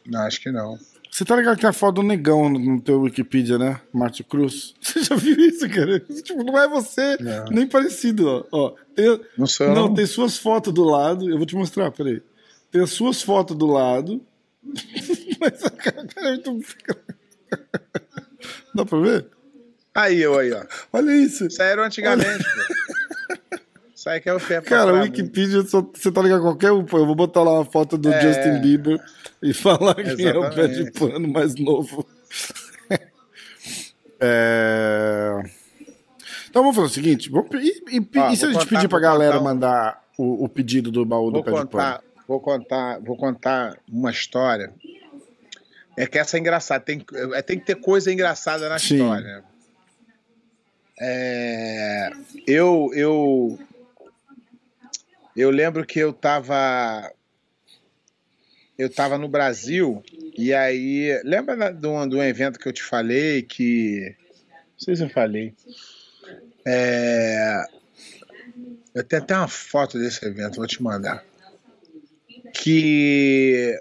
Não, acho que não. Você tá ligado que tem a foto do negão no, no teu Wikipedia, né? Márcio Cruz. *laughs* Você já viu isso, cara? Tipo, não é você, Não. nem parecido, ó. ó tem, Não sou não, não. tem suas fotos do lado. Eu vou te mostrar, peraí. Tem as suas fotos do lado. *laughs* Mas a cara é muito. *laughs* Dá pra ver? Aí, eu aí, ó. Olha isso. Isso era antigamente, pô. Aí que é o pé Cara, o Wikipedia, só, você tá ligado qualquer um, pô. Eu vou botar lá uma foto do É. Justin Bieber e falar quem é o pé de Exatamente. pano mais novo. É... Então vamos fazer o seguinte: vamos, e, e- Ó, e se a gente contar- pedir pra galera um- mandar o, o pedido do baú do Vou pé de contar, pano? vou contar, vou contar uma história. É que essa é engraçada. Tem, é, tem que ter coisa engraçada na Sim. história. É, eu, eu, eu lembro que eu tava, eu tava no Brasil e aí lembra de um, de um evento que eu te falei que não sei se eu falei. É, eu tenho até uma foto desse evento, vou te mandar. Que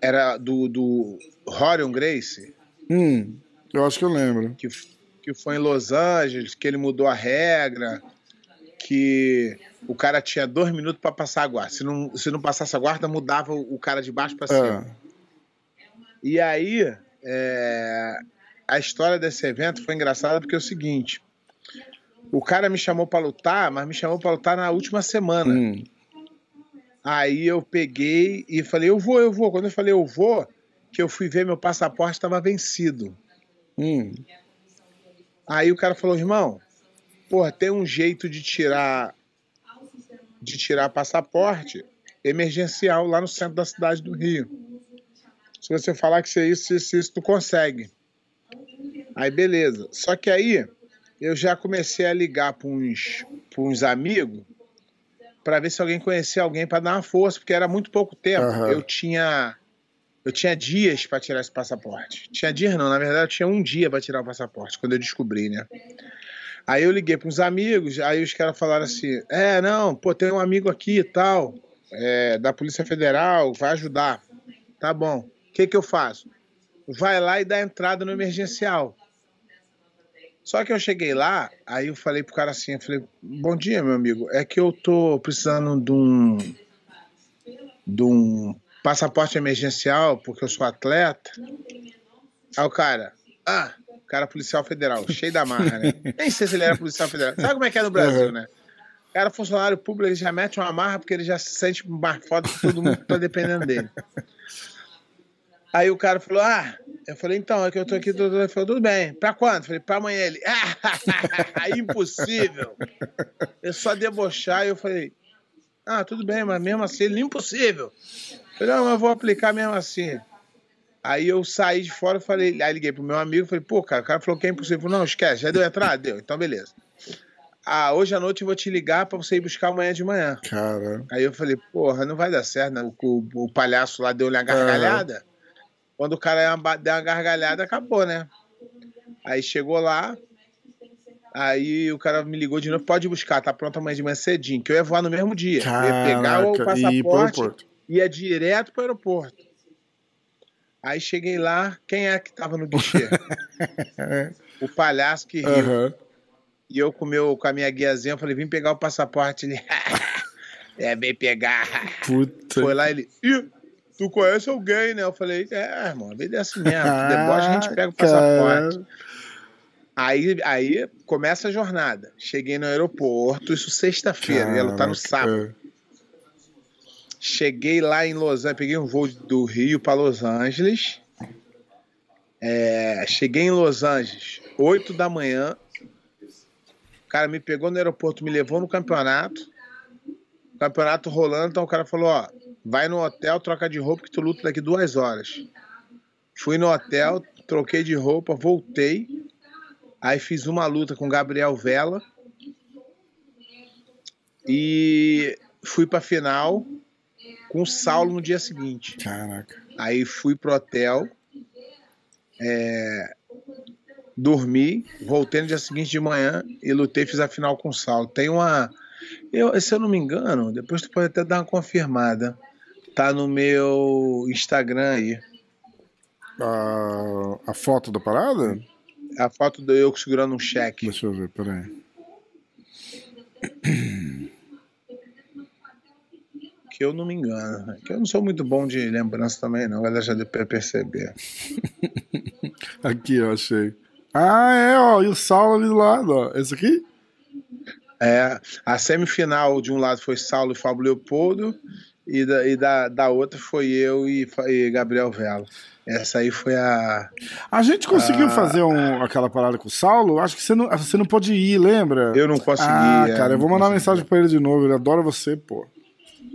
era do, do Horion Grace, Hum, eu acho que eu lembro. que, que foi em Los Angeles, que ele mudou a regra, que o cara tinha dois minutos para passar a guarda. Se não, se não passasse a guarda, mudava o cara de baixo para cima. É. E aí, é, a história desse evento foi engraçada porque é o seguinte: o cara me chamou para lutar, mas me chamou para lutar na última semana. Hum, Aí eu peguei e falei, eu vou, eu vou. Quando eu falei, eu vou, que eu fui ver, meu passaporte estava vencido. hum. Aí o cara falou, irmão, porra, tem um jeito de tirar de tirar passaporte emergencial lá no centro da cidade do Rio. Se você falar que isso é isso, isso, isso, tu consegue. Aí beleza. Só que aí eu já comecei a ligar para uns, pra uns amigos para ver se alguém conhecia alguém para dar uma força, porque era muito pouco tempo. Aham. Eu tinha eu tinha dias para tirar esse passaporte. Tinha dias não, na verdade eu tinha um dia para tirar o passaporte, quando eu descobri, né? Aí eu liguei para uns amigos, aí os caras falaram assim: é, não, pô, tem um amigo aqui e tal, é, da Polícia Federal, vai ajudar. Tá bom. O que, que eu faço? Vai lá e dá entrada no emergencial. Só que eu cheguei lá, aí eu falei pro cara assim, eu falei, bom dia, meu amigo, é que eu tô precisando de um de um passaporte emergencial, porque eu sou atleta. Aí o cara, ah, cara é policial federal, cheio da marra, né? *laughs* Nem sei se ele era policial federal. Sabe como é que é no Brasil, Uhum. né? O cara, funcionário público, ele já mete uma marra porque ele já se sente mais foda que todo mundo que tá dependendo dele. Aí o cara falou, ah, eu falei, então, é que eu tô aqui, doutor. Ele falou, tudo bem, pra quando? Eu falei, pra amanhã. Ele, ah, *laughs* impossível. Eu só debochar, e eu falei, ah, tudo bem, mas mesmo assim, ele, impossível. Eu falei, não, mas eu vou aplicar mesmo assim. Aí eu saí de fora, falei, aí liguei pro meu amigo, falei, pô, cara, o cara falou que é impossível. Não, esquece, já deu entrada? Deu, então beleza. Ah, hoje à noite eu vou te ligar pra você ir buscar amanhã de manhã. Cara. Aí eu falei, porra, não vai dar certo, né? O, o- o palhaço lá deu-lhe uma gargalhada. Quando o cara deu uma gargalhada, acabou, né? Aí chegou lá, aí o cara me ligou de novo, pode buscar, tá pronto amanhã de manhã cedinho, que eu ia voar no mesmo dia. Eu ia pegar o Caraca, e passaporte, ia direto pro aeroporto. Aí cheguei lá, quem é que tava no guichê? *laughs* o palhaço que riu. Aham. E eu com, meu, com a minha guiazinha, eu falei, vim pegar o passaporte. Ele, *laughs* é, vem pegar. Puta. Foi lá, ele, Ih, tu conhece alguém, né? Eu falei, é, irmão, a vida é assim mesmo. Ah, Deboche a gente pega o passaporte. Aí, aí começa a jornada. Cheguei no aeroporto, isso sexta-feira, ia lutar no sábado. Cheguei lá em Los Angeles, peguei um voo do Rio para Los Angeles. É, cheguei em Los Angeles, 8 da manhã. O cara me pegou no aeroporto, me levou no campeonato. Campeonato rolando, então o cara falou: Ó, vai no hotel, troca de roupa que tu luta daqui duas horas. Fui no hotel, troquei de roupa, voltei. Aí fiz uma luta com Gabriel Vela. E fui pra final com o Saulo no dia seguinte. Caraca. Aí fui pro hotel, é, dormi, voltei no dia seguinte de manhã e lutei, fiz a final com o Saulo. Tem uma. Eu, se eu não me engano, depois tu pode até dar uma confirmada. Tá no meu Instagram aí. A, a foto da parada? A foto do eu segurando um cheque. Deixa eu ver, peraí. *clears throat* Que eu não me engano. Que eu não sou muito bom de lembrança também, não. A galera já deu pra perceber. *laughs* Aqui, eu achei. Ah, é, ó. E o Saulo ali do lado, ó. Esse aqui? É, a semifinal de um lado foi Saulo e Fábio Leopoldo, e da, e da, da outra foi eu e, e Gabriel Vela. Essa aí foi a. A gente conseguiu fazer um, aquela parada com o Saulo? Acho que você não, você não pôde ir, lembra? Eu não consegui. Ah, é, cara, eu vou mandar consegui. mensagem pra ele de novo. Ele adora você, pô.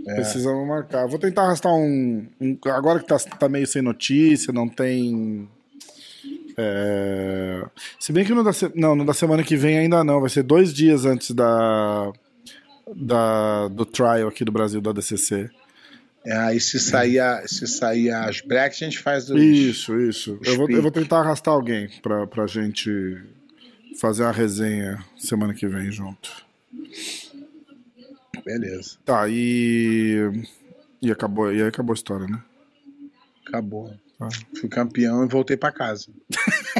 É. Precisamos marcar. Vou tentar arrastar um. um- agora que tá, tá meio sem notícia, não tem. é, Se bem que no da, se- não, no da semana que vem ainda não. Vai ser dois dias antes da. da do trial aqui do Brasil, da DCC. É, aí se sair, a- se sair as breaks, a gente faz os. Isso, isso. Eu vou, eu vou tentar arrastar alguém pra, pra gente fazer uma resenha semana que vem junto. Beleza, Tá, e. E acabou, e aí acabou a história, né? acabou. Tá. Fui campeão e voltei pra casa. *laughs*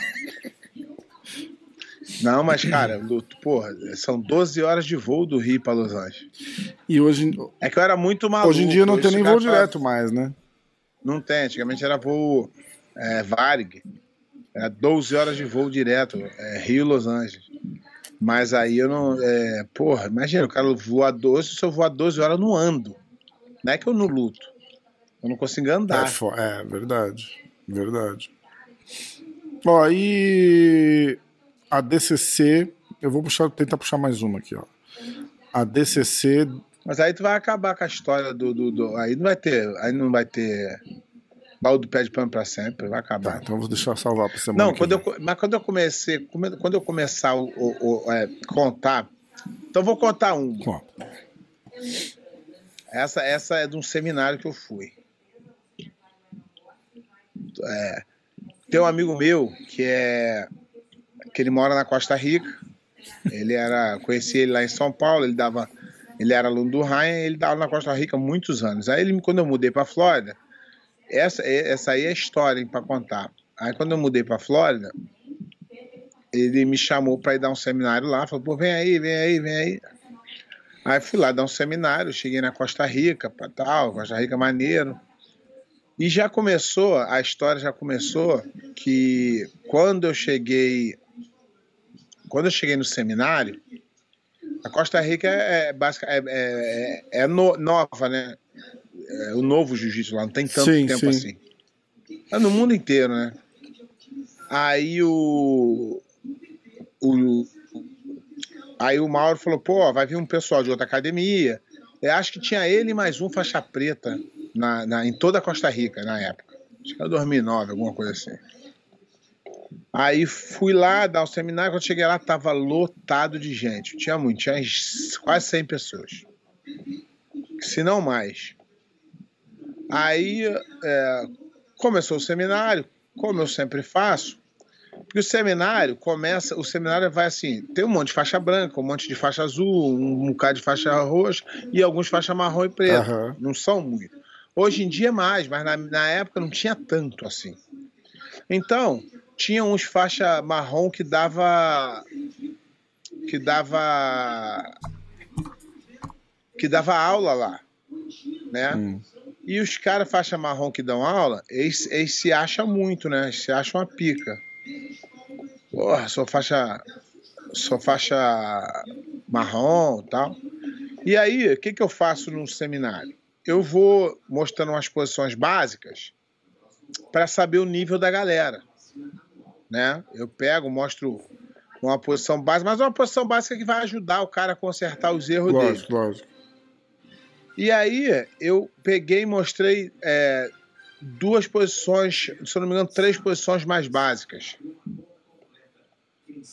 Não, mas, cara, Luto, porra, são 12 horas de voo do Rio pra Los Angeles. E hoje, É que eu era muito maluco. hoje em dia não tem nem voo falam- direto mais, né? Não tem, antigamente era voo é, Varig. Era 12 horas de voo direto, é, Rio Los Angeles. Mas aí eu não. É, porra, imagina, o cara voa 12, se eu voar 12 horas, eu não ando. Não é que eu não luto. Eu não consigo andar. É, é, verdade. Verdade. Ó, e a DCC, eu vou puxar, tentar puxar mais uma aqui, ó. A DCC, Mas aí tu vai acabar com a história do. do, do- aí não vai ter. Aí não vai ter. Baldo pé de pano pra sempre, vai acabar. tá, então eu vou deixar salvar pra semana Não, quando eu, mas quando eu comecei, come- quando eu começar o, o- o- é, contar, então eu vou contar um. Essa, essa é de um seminário que eu fui. É, tem um amigo meu que é que ele mora na Costa Rica. Ele era, conheci ele lá em São Paulo. Ele dava, ele era aluno do Ryan. Ele dava na Costa Rica há muitos anos. Aí ele, quando eu mudei para Flórida, essa, essa aí é a história para contar. Aí quando eu mudei para Flórida, ele me chamou para ir dar um seminário lá. Falou, pô, vem aí, vem aí, vem aí. Aí fui lá dar um seminário, cheguei na Costa Rica, pra tal, Costa Rica maneiro. E já começou, a história já começou que quando eu cheguei, quando eu cheguei no seminário, a Costa Rica é, é, é, é- é no- nova, né? É o novo jiu-jitsu lá, não tem tanto Sim, tempo sim. assim. É no mundo inteiro, né? Aí o, o Aí o Mauro falou, pô, vai vir um pessoal de outra academia. Eu acho que tinha ele mais um faixa preta na, na- em toda a Costa Rica na época. Acho que era 2009, alguma coisa assim. Aí fui lá dar o seminário, quando cheguei lá tava lotado de gente. Tinha muito, tinha quase 100 pessoas. Se não mais. Aí é, começou o seminário, como eu sempre faço, porque o seminário começa, o seminário vai assim, tem um monte de faixa branca, um monte de faixa azul, um bocado de faixa roxa e alguns faixa marrom e preto. Aham. Não são muito. Hoje em dia é mais, mas na, na época não tinha tanto assim. Então, tinha uns faixa marrom que dava que dava que dava aula lá, né? Hum. E os caras faixa marrom que dão aula, eles, eles se acham muito, né? Eles se acham uma pica. Porra, sou faixa. Sou faixa marrom e tal. E aí, o que, que eu faço no seminário? Eu vou mostrando umas posições básicas para saber o nível da galera. Né? Eu pego, mostro uma posição básica, mas uma posição básica que vai ajudar o cara a consertar os erros dele. Lógico, lógico. E aí eu peguei e mostrei é, duas posições, se eu não me engano, três posições mais básicas.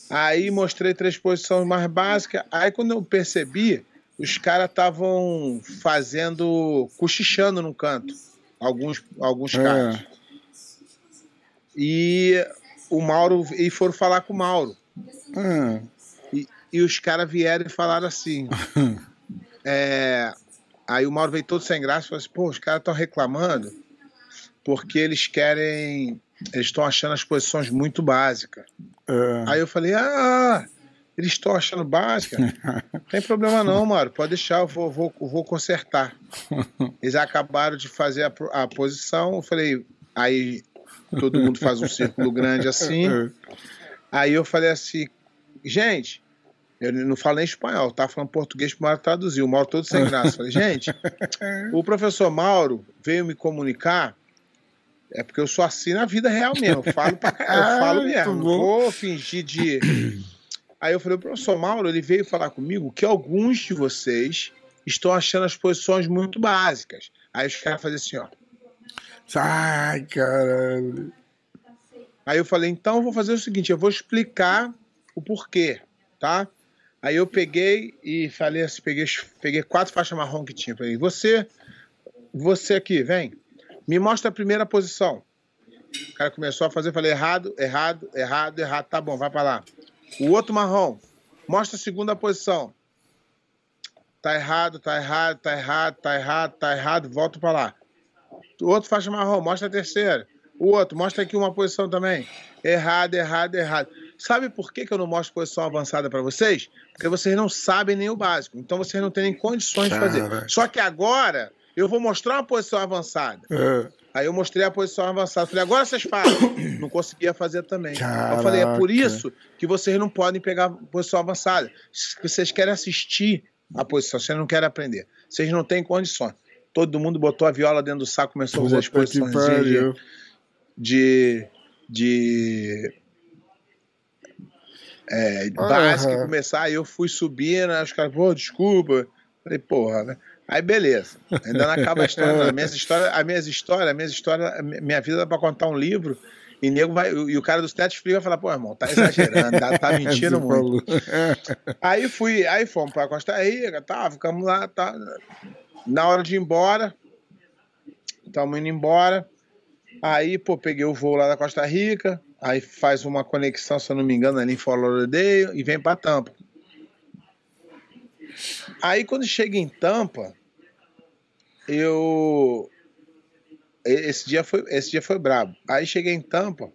Aí mostrei três posições mais básicas. Aí quando eu percebi, os caras estavam fazendo, cochichando no canto. Alguns, alguns É. caras. E o Mauro, e foram falar com o Mauro. Ah, E, e os caras vieram e falaram assim. *laughs* é, aí o Mauro veio todo sem graça e falou assim: pô, os caras estão reclamando porque eles querem eles estão achando as posições muito básicas. É. Aí eu falei, ah, eles estão achando básica. Não *laughs* tem problema não, Mário. Pode deixar, eu vou, vou, vou consertar. Eles acabaram de fazer a, a posição. Eu falei, aí todo mundo faz um círculo grande assim. *laughs* Aí eu falei assim, gente, eu não falo nem espanhol, tá falando português pro Mauro traduzir. O Mauro todo sem graça. Falei, gente, *laughs* o professor Mauro veio me comunicar. É porque eu sou assim na vida real mesmo. Eu falo, pra, eu *laughs* falo Ah, mesmo. muito Não vou fingir de. *clears throat* Aí eu falei, o professor Mauro, ele veio falar comigo que alguns de vocês estão achando as posições muito básicas. Aí os caras fazem assim, ó. Ai, caralho. Aí eu falei, então eu vou fazer o seguinte, eu vou explicar o porquê, tá? Aí eu peguei e falei assim, peguei, peguei quatro faixas marrom que tinha. Falei, você, você aqui, vem, me mostra a primeira posição. O cara começou a fazer, falei, errado, errado, errado, errado, tá bom, vai pra lá. O outro marrom, mostra a segunda posição. Tá errado, tá errado, tá errado, tá errado, tá errado, volta pra lá. O outro faixa marrom, mostra a terceira. O outro, mostra aqui uma posição também. Errado, errado, errado. Sabe por que, que eu não mostro posição avançada para vocês? Porque vocês não sabem nem o básico. Então vocês não têm nem condições de fazer. Só que agora eu vou mostrar uma posição avançada. É. Aí eu mostrei a posição avançada. Falei, agora vocês fazem. *coughs* Não conseguia fazer também. Caraca. Eu falei, é por isso que vocês não podem pegar posição avançada. Vocês querem assistir a posição, vocês não querem aprender. Vocês não têm condições. Todo mundo botou a viola dentro do saco, começou a fazer as posições pariu. de, de é, básica começar, aí eu fui subindo, aí os caras, pô, desculpa. Falei, porra, né? Aí beleza. Ainda não acaba a história. não. As minhas histórias, as minhas histórias, as minhas histórias, a minha vida dá pra contar um livro. E, nego vai, e o cara dos Netflix vai falar, pô, irmão, tá exagerando, tá, tá *laughs* mentindo muito. *laughs* Aí fui, aí fomos pra Costa Rica, tá, ficamos lá, tá. Na hora de ir embora, estamos indo embora. Aí, pô, peguei o voo lá da Costa Rica, aí faz uma conexão, se eu não me engano, ali em Fort e vem pra Tampa. Aí quando chega em Tampa, eu esse dia foi esse dia foi brabo. Aí cheguei em Tampa,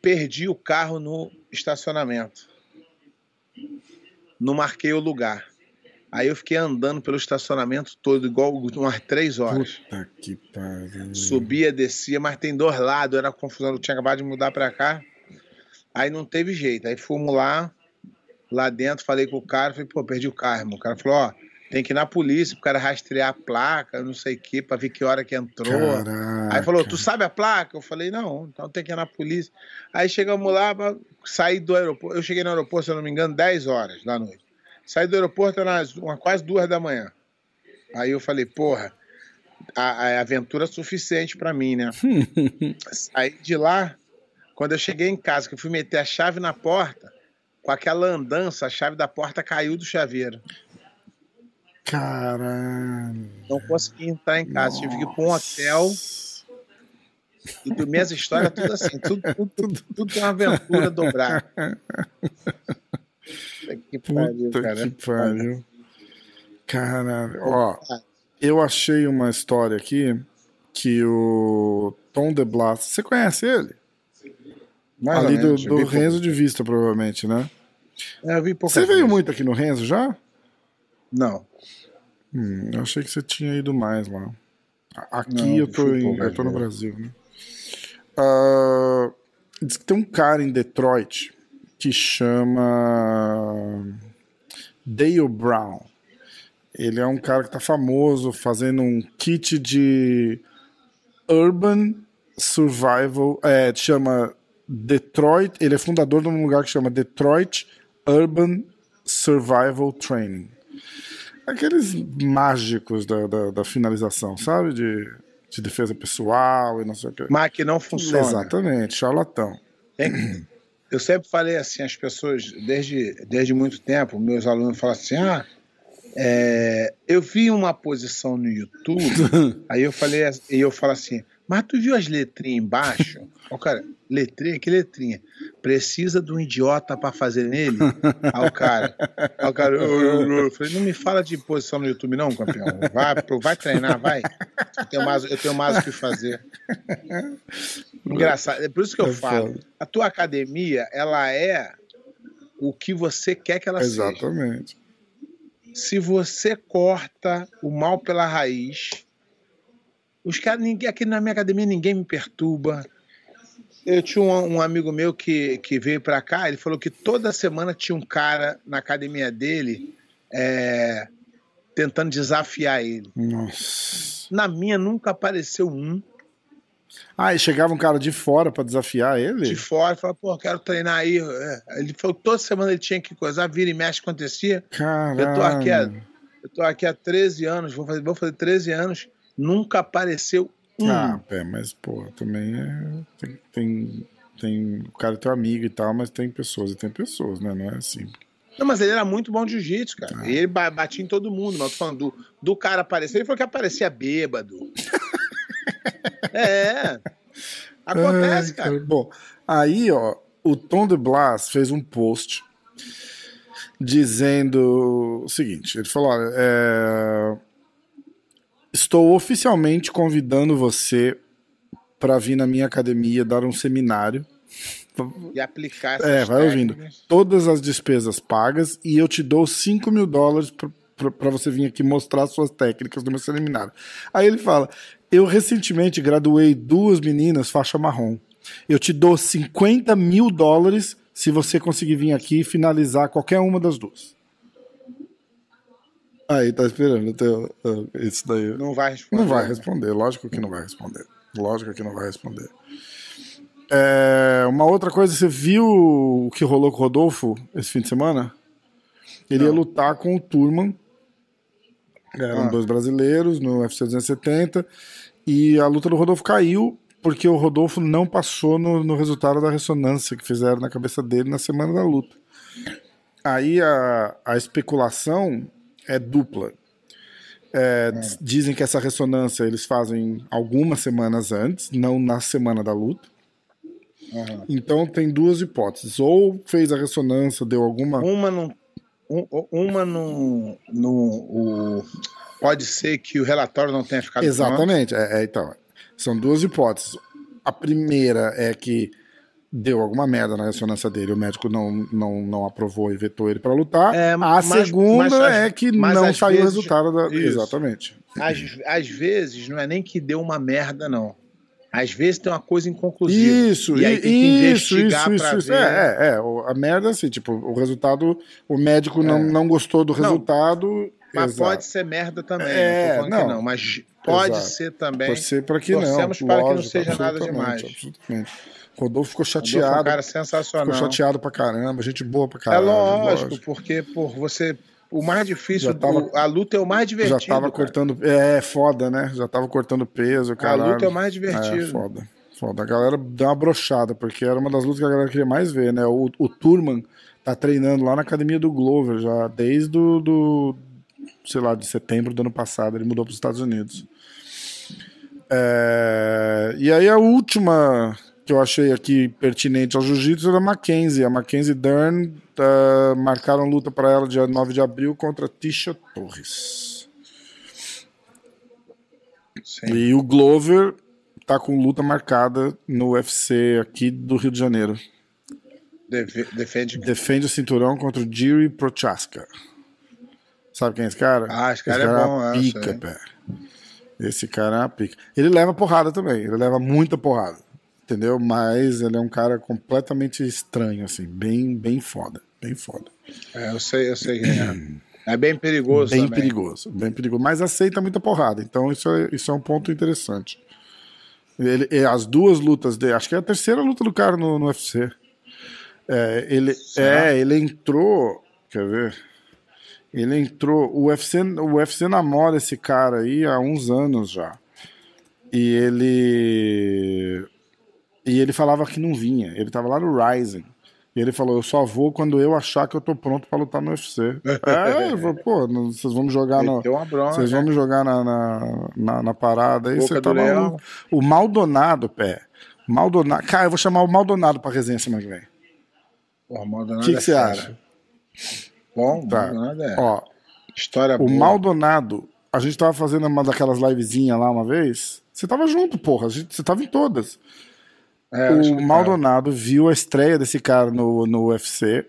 perdi o carro no estacionamento. Não marquei o lugar. Aí eu fiquei andando pelo estacionamento todo, igual umas três horas. Puta que pariu. Subia, descia, mas tem dois lados, era confusão. Eu tinha acabado de mudar pra cá. Aí não teve jeito. Aí fomos lá, lá dentro, falei com o cara, falei, pô, perdi o carro, irmão. O cara falou, ó, tem que ir na polícia pro cara rastrear a placa, não sei o quê, pra ver que hora que entrou. Caraca. Aí falou, tu sabe a placa? Eu falei, não, então tem que ir na polícia. Aí chegamos lá, sair do aeroporto. Eu cheguei no aeroporto, se eu não me engano, 10 horas da noite. Saí do aeroporto era umas- uma, quase duas da manhã. Aí eu falei, porra, a, a aventura é suficiente pra mim, né? *laughs* Saí de lá, quando eu cheguei em casa, que eu fui meter a chave na porta, com aquela andança, a chave da porta caiu do chaveiro. Caralho. Não consegui entrar em casa, tive que ir pra um hotel. E do minhas histórias, tudo assim, tudo, tudo, tudo, tudo tem uma aventura dobrada. *laughs* Puta que pariu, Puta cara. que pariu. Caralho. Ó, eu achei uma história aqui que o Tom DeBlas. Você conhece ele? Mais Ali do, do vi pouco. Renzo de Vista, provavelmente, né? É, eu vi poucas Você veio muito aqui no Renzo já? Não. Hum, eu achei que você tinha ido mais lá. Aqui Não, eu tô, em- eu tô no. Brasil, né? Ah, diz que tem um cara em Detroit que chama Dale Brown. Ele é um cara que tá famoso fazendo um kit de Urban Survival. É, chama Detroit. Ele é fundador de um lugar que chama Detroit Urban Survival Training. Aqueles mágicos da, da, da finalização, sabe? De, de defesa pessoal e não sei o que. Mas que não funciona. Exatamente, charlatão. Tem- Eu sempre falei assim, as pessoas, desde, desde muito tempo, meus alunos falam assim, ah, é, eu vi uma posição no YouTube, *laughs* aí eu falei, e eu falo assim, mas tu viu as letrinhas embaixo? Ó, cara, letrinha, que letrinha? Precisa de um idiota pra fazer nele? Aí o cara, aí o cara, eu, eu, eu falei, não me fala de posição no YouTube não, campeão. Vai, vai treinar, vai. Eu tenho mais, eu tenho mais o que fazer. Engraçado, é por isso que eu É falo. A tua academia, ela é o que você quer que ela seja. Exatamente. Se você corta o mal pela raiz, os caras, ninguém, aqui na minha academia ninguém me perturba. Eu tinha um, um amigo meu que, que veio pra cá, ele falou que toda semana tinha um cara na academia dele é, tentando desafiar ele. Nossa. Na minha nunca apareceu um Ah, e chegava um cara de fora pra desafiar ele? de fora, falou, pô, quero treinar aí. É, Ele falou que toda semana ele tinha que coisar, vira e mexe acontecia. Caralho. Eu tô aqui há, eu tô aqui há 13 anos, vou fazer, vou fazer 13 anos, nunca apareceu um. Ah, pé, mas, pô, também é. Tem, tem, tem- O cara é teu amigo e tal, mas tem pessoas e tem pessoas, né? Não é assim. Não, mas ele era muito bom de jiu-jitsu, cara. Ah. Ele ba- batia em todo mundo, mas falando do, do cara aparecer. Ele falou que aparecia bêbado. *laughs* é. Acontece, Ai, cara. Bom, aí, ó, o Tom de Blas fez um post dizendo o seguinte: ele falou, olha, é, estou oficialmente convidando você para vir na minha academia dar um seminário. E aplicar essas É, vai ouvindo. técnicas. Todas as despesas pagas e eu te dou 5 mil dólares para você vir aqui mostrar suas técnicas do meu seminário. Aí ele fala: Eu recentemente graduei duas meninas faixa marrom. Eu te dou 50 mil dólares se você conseguir vir aqui e finalizar qualquer uma das duas. Aí, tá esperando teu- ah, isso daí. Não vai responder. Não vai responder, lógico que não vai responder. Lógico que não vai responder. É, uma outra coisa, você viu o que rolou com o Rodolfo esse fim de semana? Ele ia Não. lutar com o Turman. Eram Ah. dois brasileiros no UFC 270. E a luta do Rodolfo caiu porque o Rodolfo não passou no, no resultado da ressonância que fizeram na cabeça dele na semana da luta. Aí a, a especulação é dupla. É, diz- Dizem que essa ressonância eles fazem algumas semanas antes, não na semana da luta. Aham. Então tem duas hipóteses. Ou fez a ressonância, deu alguma. Uma não. um- Uma não. não o, pode ser que o relatório não tenha ficado. Exatamente. É, é, então, são duas hipóteses. A primeira é que deu alguma merda na ressonância dele, o médico não, não, não aprovou e vetou ele para lutar. É, a mas- segunda mas é que não saiu o resultado da. Isso. Exatamente. Às, às vezes, não é nem que deu uma merda, não. Às vezes tem uma coisa inconclusiva. Isso, e aí tem que isso, investigar isso, isso, isso. ver. É, é, é. A merda é assim, tipo, o resultado, o médico não, não gostou do É. Não, resultado. Mas exato. pode ser merda também. É, não não. não, mas pode Exato. ser também. Torcer para que não. Torcemos para que não lógico, seja nada demais. Absolutamente. Rodolfo ficou Rodolfo é um chateado. cara sensacional. Ficou chateado pra caramba, gente boa pra É caramba. lógico, porque por você. O mais difícil, tava- o- a luta é o mais divertido. Já tava cara. cortando. É, foda, né? Já tava cortando peso, A caralho. luta é o mais É, divertido. foda. Foda. A galera deu uma brochada, porque era uma das lutas que a galera queria mais ver, né? O, o Turman tá treinando lá na academia do Glover já desde do, do sei lá, de setembro do ano passado. Ele mudou para os Estados Unidos. É, e aí a última que eu achei aqui pertinente ao jiu-jitsu era a Mackenzie. A Mackenzie Dern tá, marcaram luta para ela dia 9 de abril contra Tisha Torres. Sim. E o Glover tá com luta marcada no UFC aqui do Rio de Janeiro. Deve- defende. Defende o cinturão contra o Jiri Prochaska. Sabe quem é esse cara? Ah, esse cara é bom, uma é, eu pica, sei. pé. Esse cara é uma pica. Ele leva porrada também, ele leva muita porrada. Entendeu? Mas ele é um cara completamente estranho, assim, bem, bem foda. Bem foda. É, eu sei, eu sei é. É bem perigoso bem também. perigoso, bem perigoso. Mas aceita muita porrada, então isso é, isso é um ponto interessante. Ele, as duas lutas dele, acho que é a terceira luta do cara no, no UFC. É, ele, Será? é, ele entrou, quer ver? Ele entrou, o UFC, o UFC namora esse cara aí há uns anos já. E ele e ele falava que não vinha, ele tava lá no Rising. E ele falou: Eu só vou quando eu achar que eu tô pronto pra lutar no UFC. *laughs* é, ele falou: Pô, vocês vão me jogar no. Bronca. Vocês vão me jogar na, na, na, na parada aí, você tá maluco. O Maldonado, pé. Maldonado. Cara, eu vou chamar o Maldonado pra resenha semana que vem. Porra, O Maldonado que é que você fera. acha? Bom, Tá. Maldonado é. Ó, História o boa. Maldonado, a gente tava fazendo uma daquelas livezinhas lá uma vez. Você tava junto, porra. Você tava em todas. É, o tá. Maldonado viu a estreia desse cara no, no UFC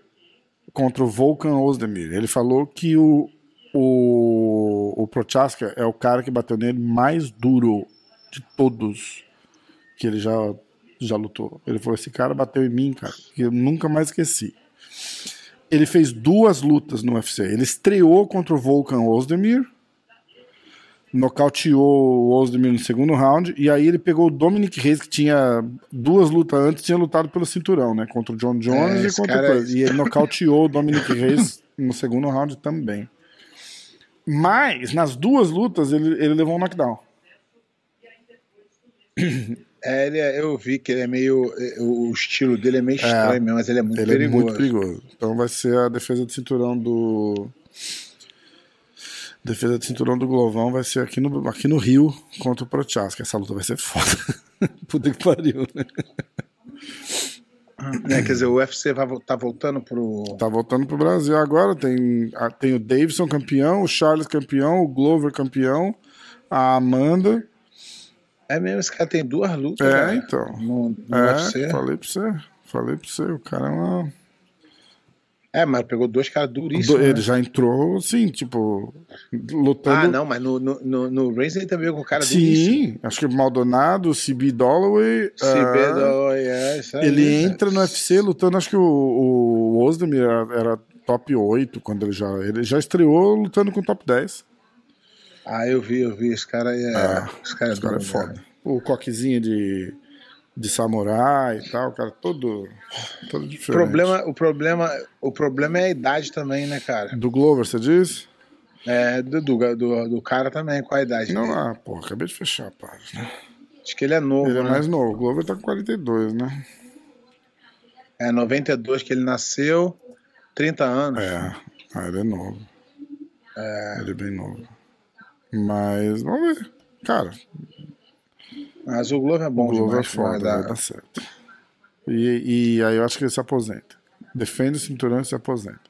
contra o Volkan Ozdemir. Ele falou que o, o, o Prochaska é o cara que bateu nele mais duro de todos que ele já, já lutou. Ele falou: esse cara bateu em mim, cara, que eu nunca mais esqueci. Ele fez duas lutas no UFC. Ele estreou contra o Volkan Ozdemir, nocauteou o Ozdemir no segundo round, e aí ele pegou o Dominic Reis, que tinha duas lutas antes, tinha lutado pelo cinturão, né? Contra o John Jones É, e contra cara o é-. E ele nocauteou o Dominic Reis no segundo round também. Mas, nas duas lutas, ele, ele levou um knockdown. É, ele é- eu vi que ele é meio. é, O estilo dele é meio estranho mesmo, mas ele é muito Ele perigoso. é muito perigoso. Então vai ser a defesa de cinturão do. Defesa de cinturão do Glovão vai ser aqui no, aqui no Rio contra o Prochaska. Essa luta vai ser foda. *laughs* Puta que pariu, né? É, quer dizer, o UFC vai, tá voltando pro. Tá voltando pro Brasil agora. Tem, tem o Davidson campeão, o Charles campeão, o Glover campeão, a Amanda. É mesmo, esse cara tem duas lutas. É, cara, então. No, no É, UFC. falei pra você. Falei pra você. O cara é uma. É, mas pegou dois caras duríssimos. ele né? já entrou, assim, tipo, lutando. Ah, não, mas no, no, no, no Race ele também com o cara Sim, acho que Maldonado, CB Dolloway. Se ah, é, isso aí, ele né? entra no UFC lutando, acho que o, o Ozdemir era, top 8 quando ele já. Ele já estreou lutando com top 10. Ah, eu vi, eu vi. Esse cara é. Ah, esse cara é, Esse cara é foda. né? O coquezinho de, de samurai e tal, cara todo, todo diferente. problema, o, problema, o problema é a idade também, né, cara? Do Glover, você diz? É, do, do, do, do cara também, qual a idade Não, dele? ah, porra, acabei de fechar a página. Acho que ele é novo, Ele é né? mais novo. O Glover tá com 42, né? É 92 que ele nasceu, 30 anos. É, ah, ele é novo. Ele é bem novo. Mas, vamos ver. Cara, Mas o Glover é bom o Glover é demais. foda, vai vai dar- dar certo. E, e aí eu acho que ele se aposenta. Defende o cinturão e se aposenta.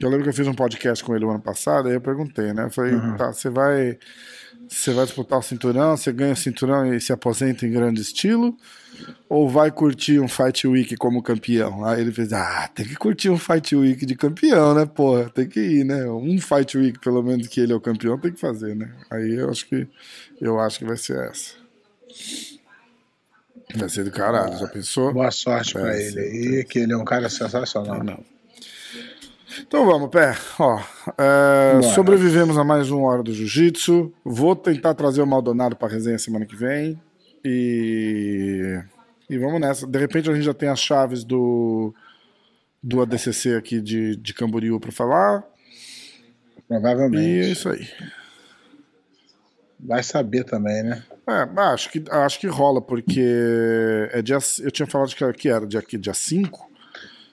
Eu lembro que eu fiz um podcast com ele o ano passado, aí eu perguntei, né? Eu falei, Uhum. tá, você vai. Você vai disputar o cinturão, você ganha o cinturão e se aposenta em grande estilo? Ou vai curtir um Fight Week como campeão? Aí ele fez, ah, tem que curtir um Fight Week de campeão, né, porra? Tem que ir, né? Um Fight Week, pelo menos, que ele é o campeão, tem que fazer, né? Aí eu acho que eu acho que vai ser essa. Vai ser do caralho, já pensou? Boa sorte pra É, ele aí, que ele é um cara sensacional. Não. Então vamos, Pé. Ó, é, sobrevivemos a mais uma hora do Jiu-Jitsu. Vou tentar trazer o Maldonado para resenha semana que vem. E, e vamos nessa. De repente a gente já tem as chaves do, do ADCC aqui de, de Camboriú para falar. E Provavelmente. é isso aí. Vai saber também, né? É, acho que, acho que rola, porque é dia, eu tinha falado que era, que era dia, dia 5.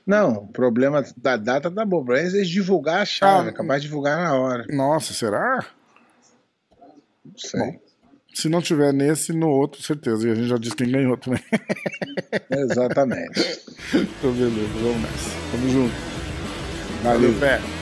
Não, o problema da data da Bob Brands é divulgar a chave, Ah, capaz de divulgar na hora. Nossa, será? Não sei. Se não tiver nesse, no outro, certeza. E a gente já disse quem ganhou também. *laughs* Exatamente. então, beleza, vamos nessa. Tamo junto. Valeu. Valeu, pé.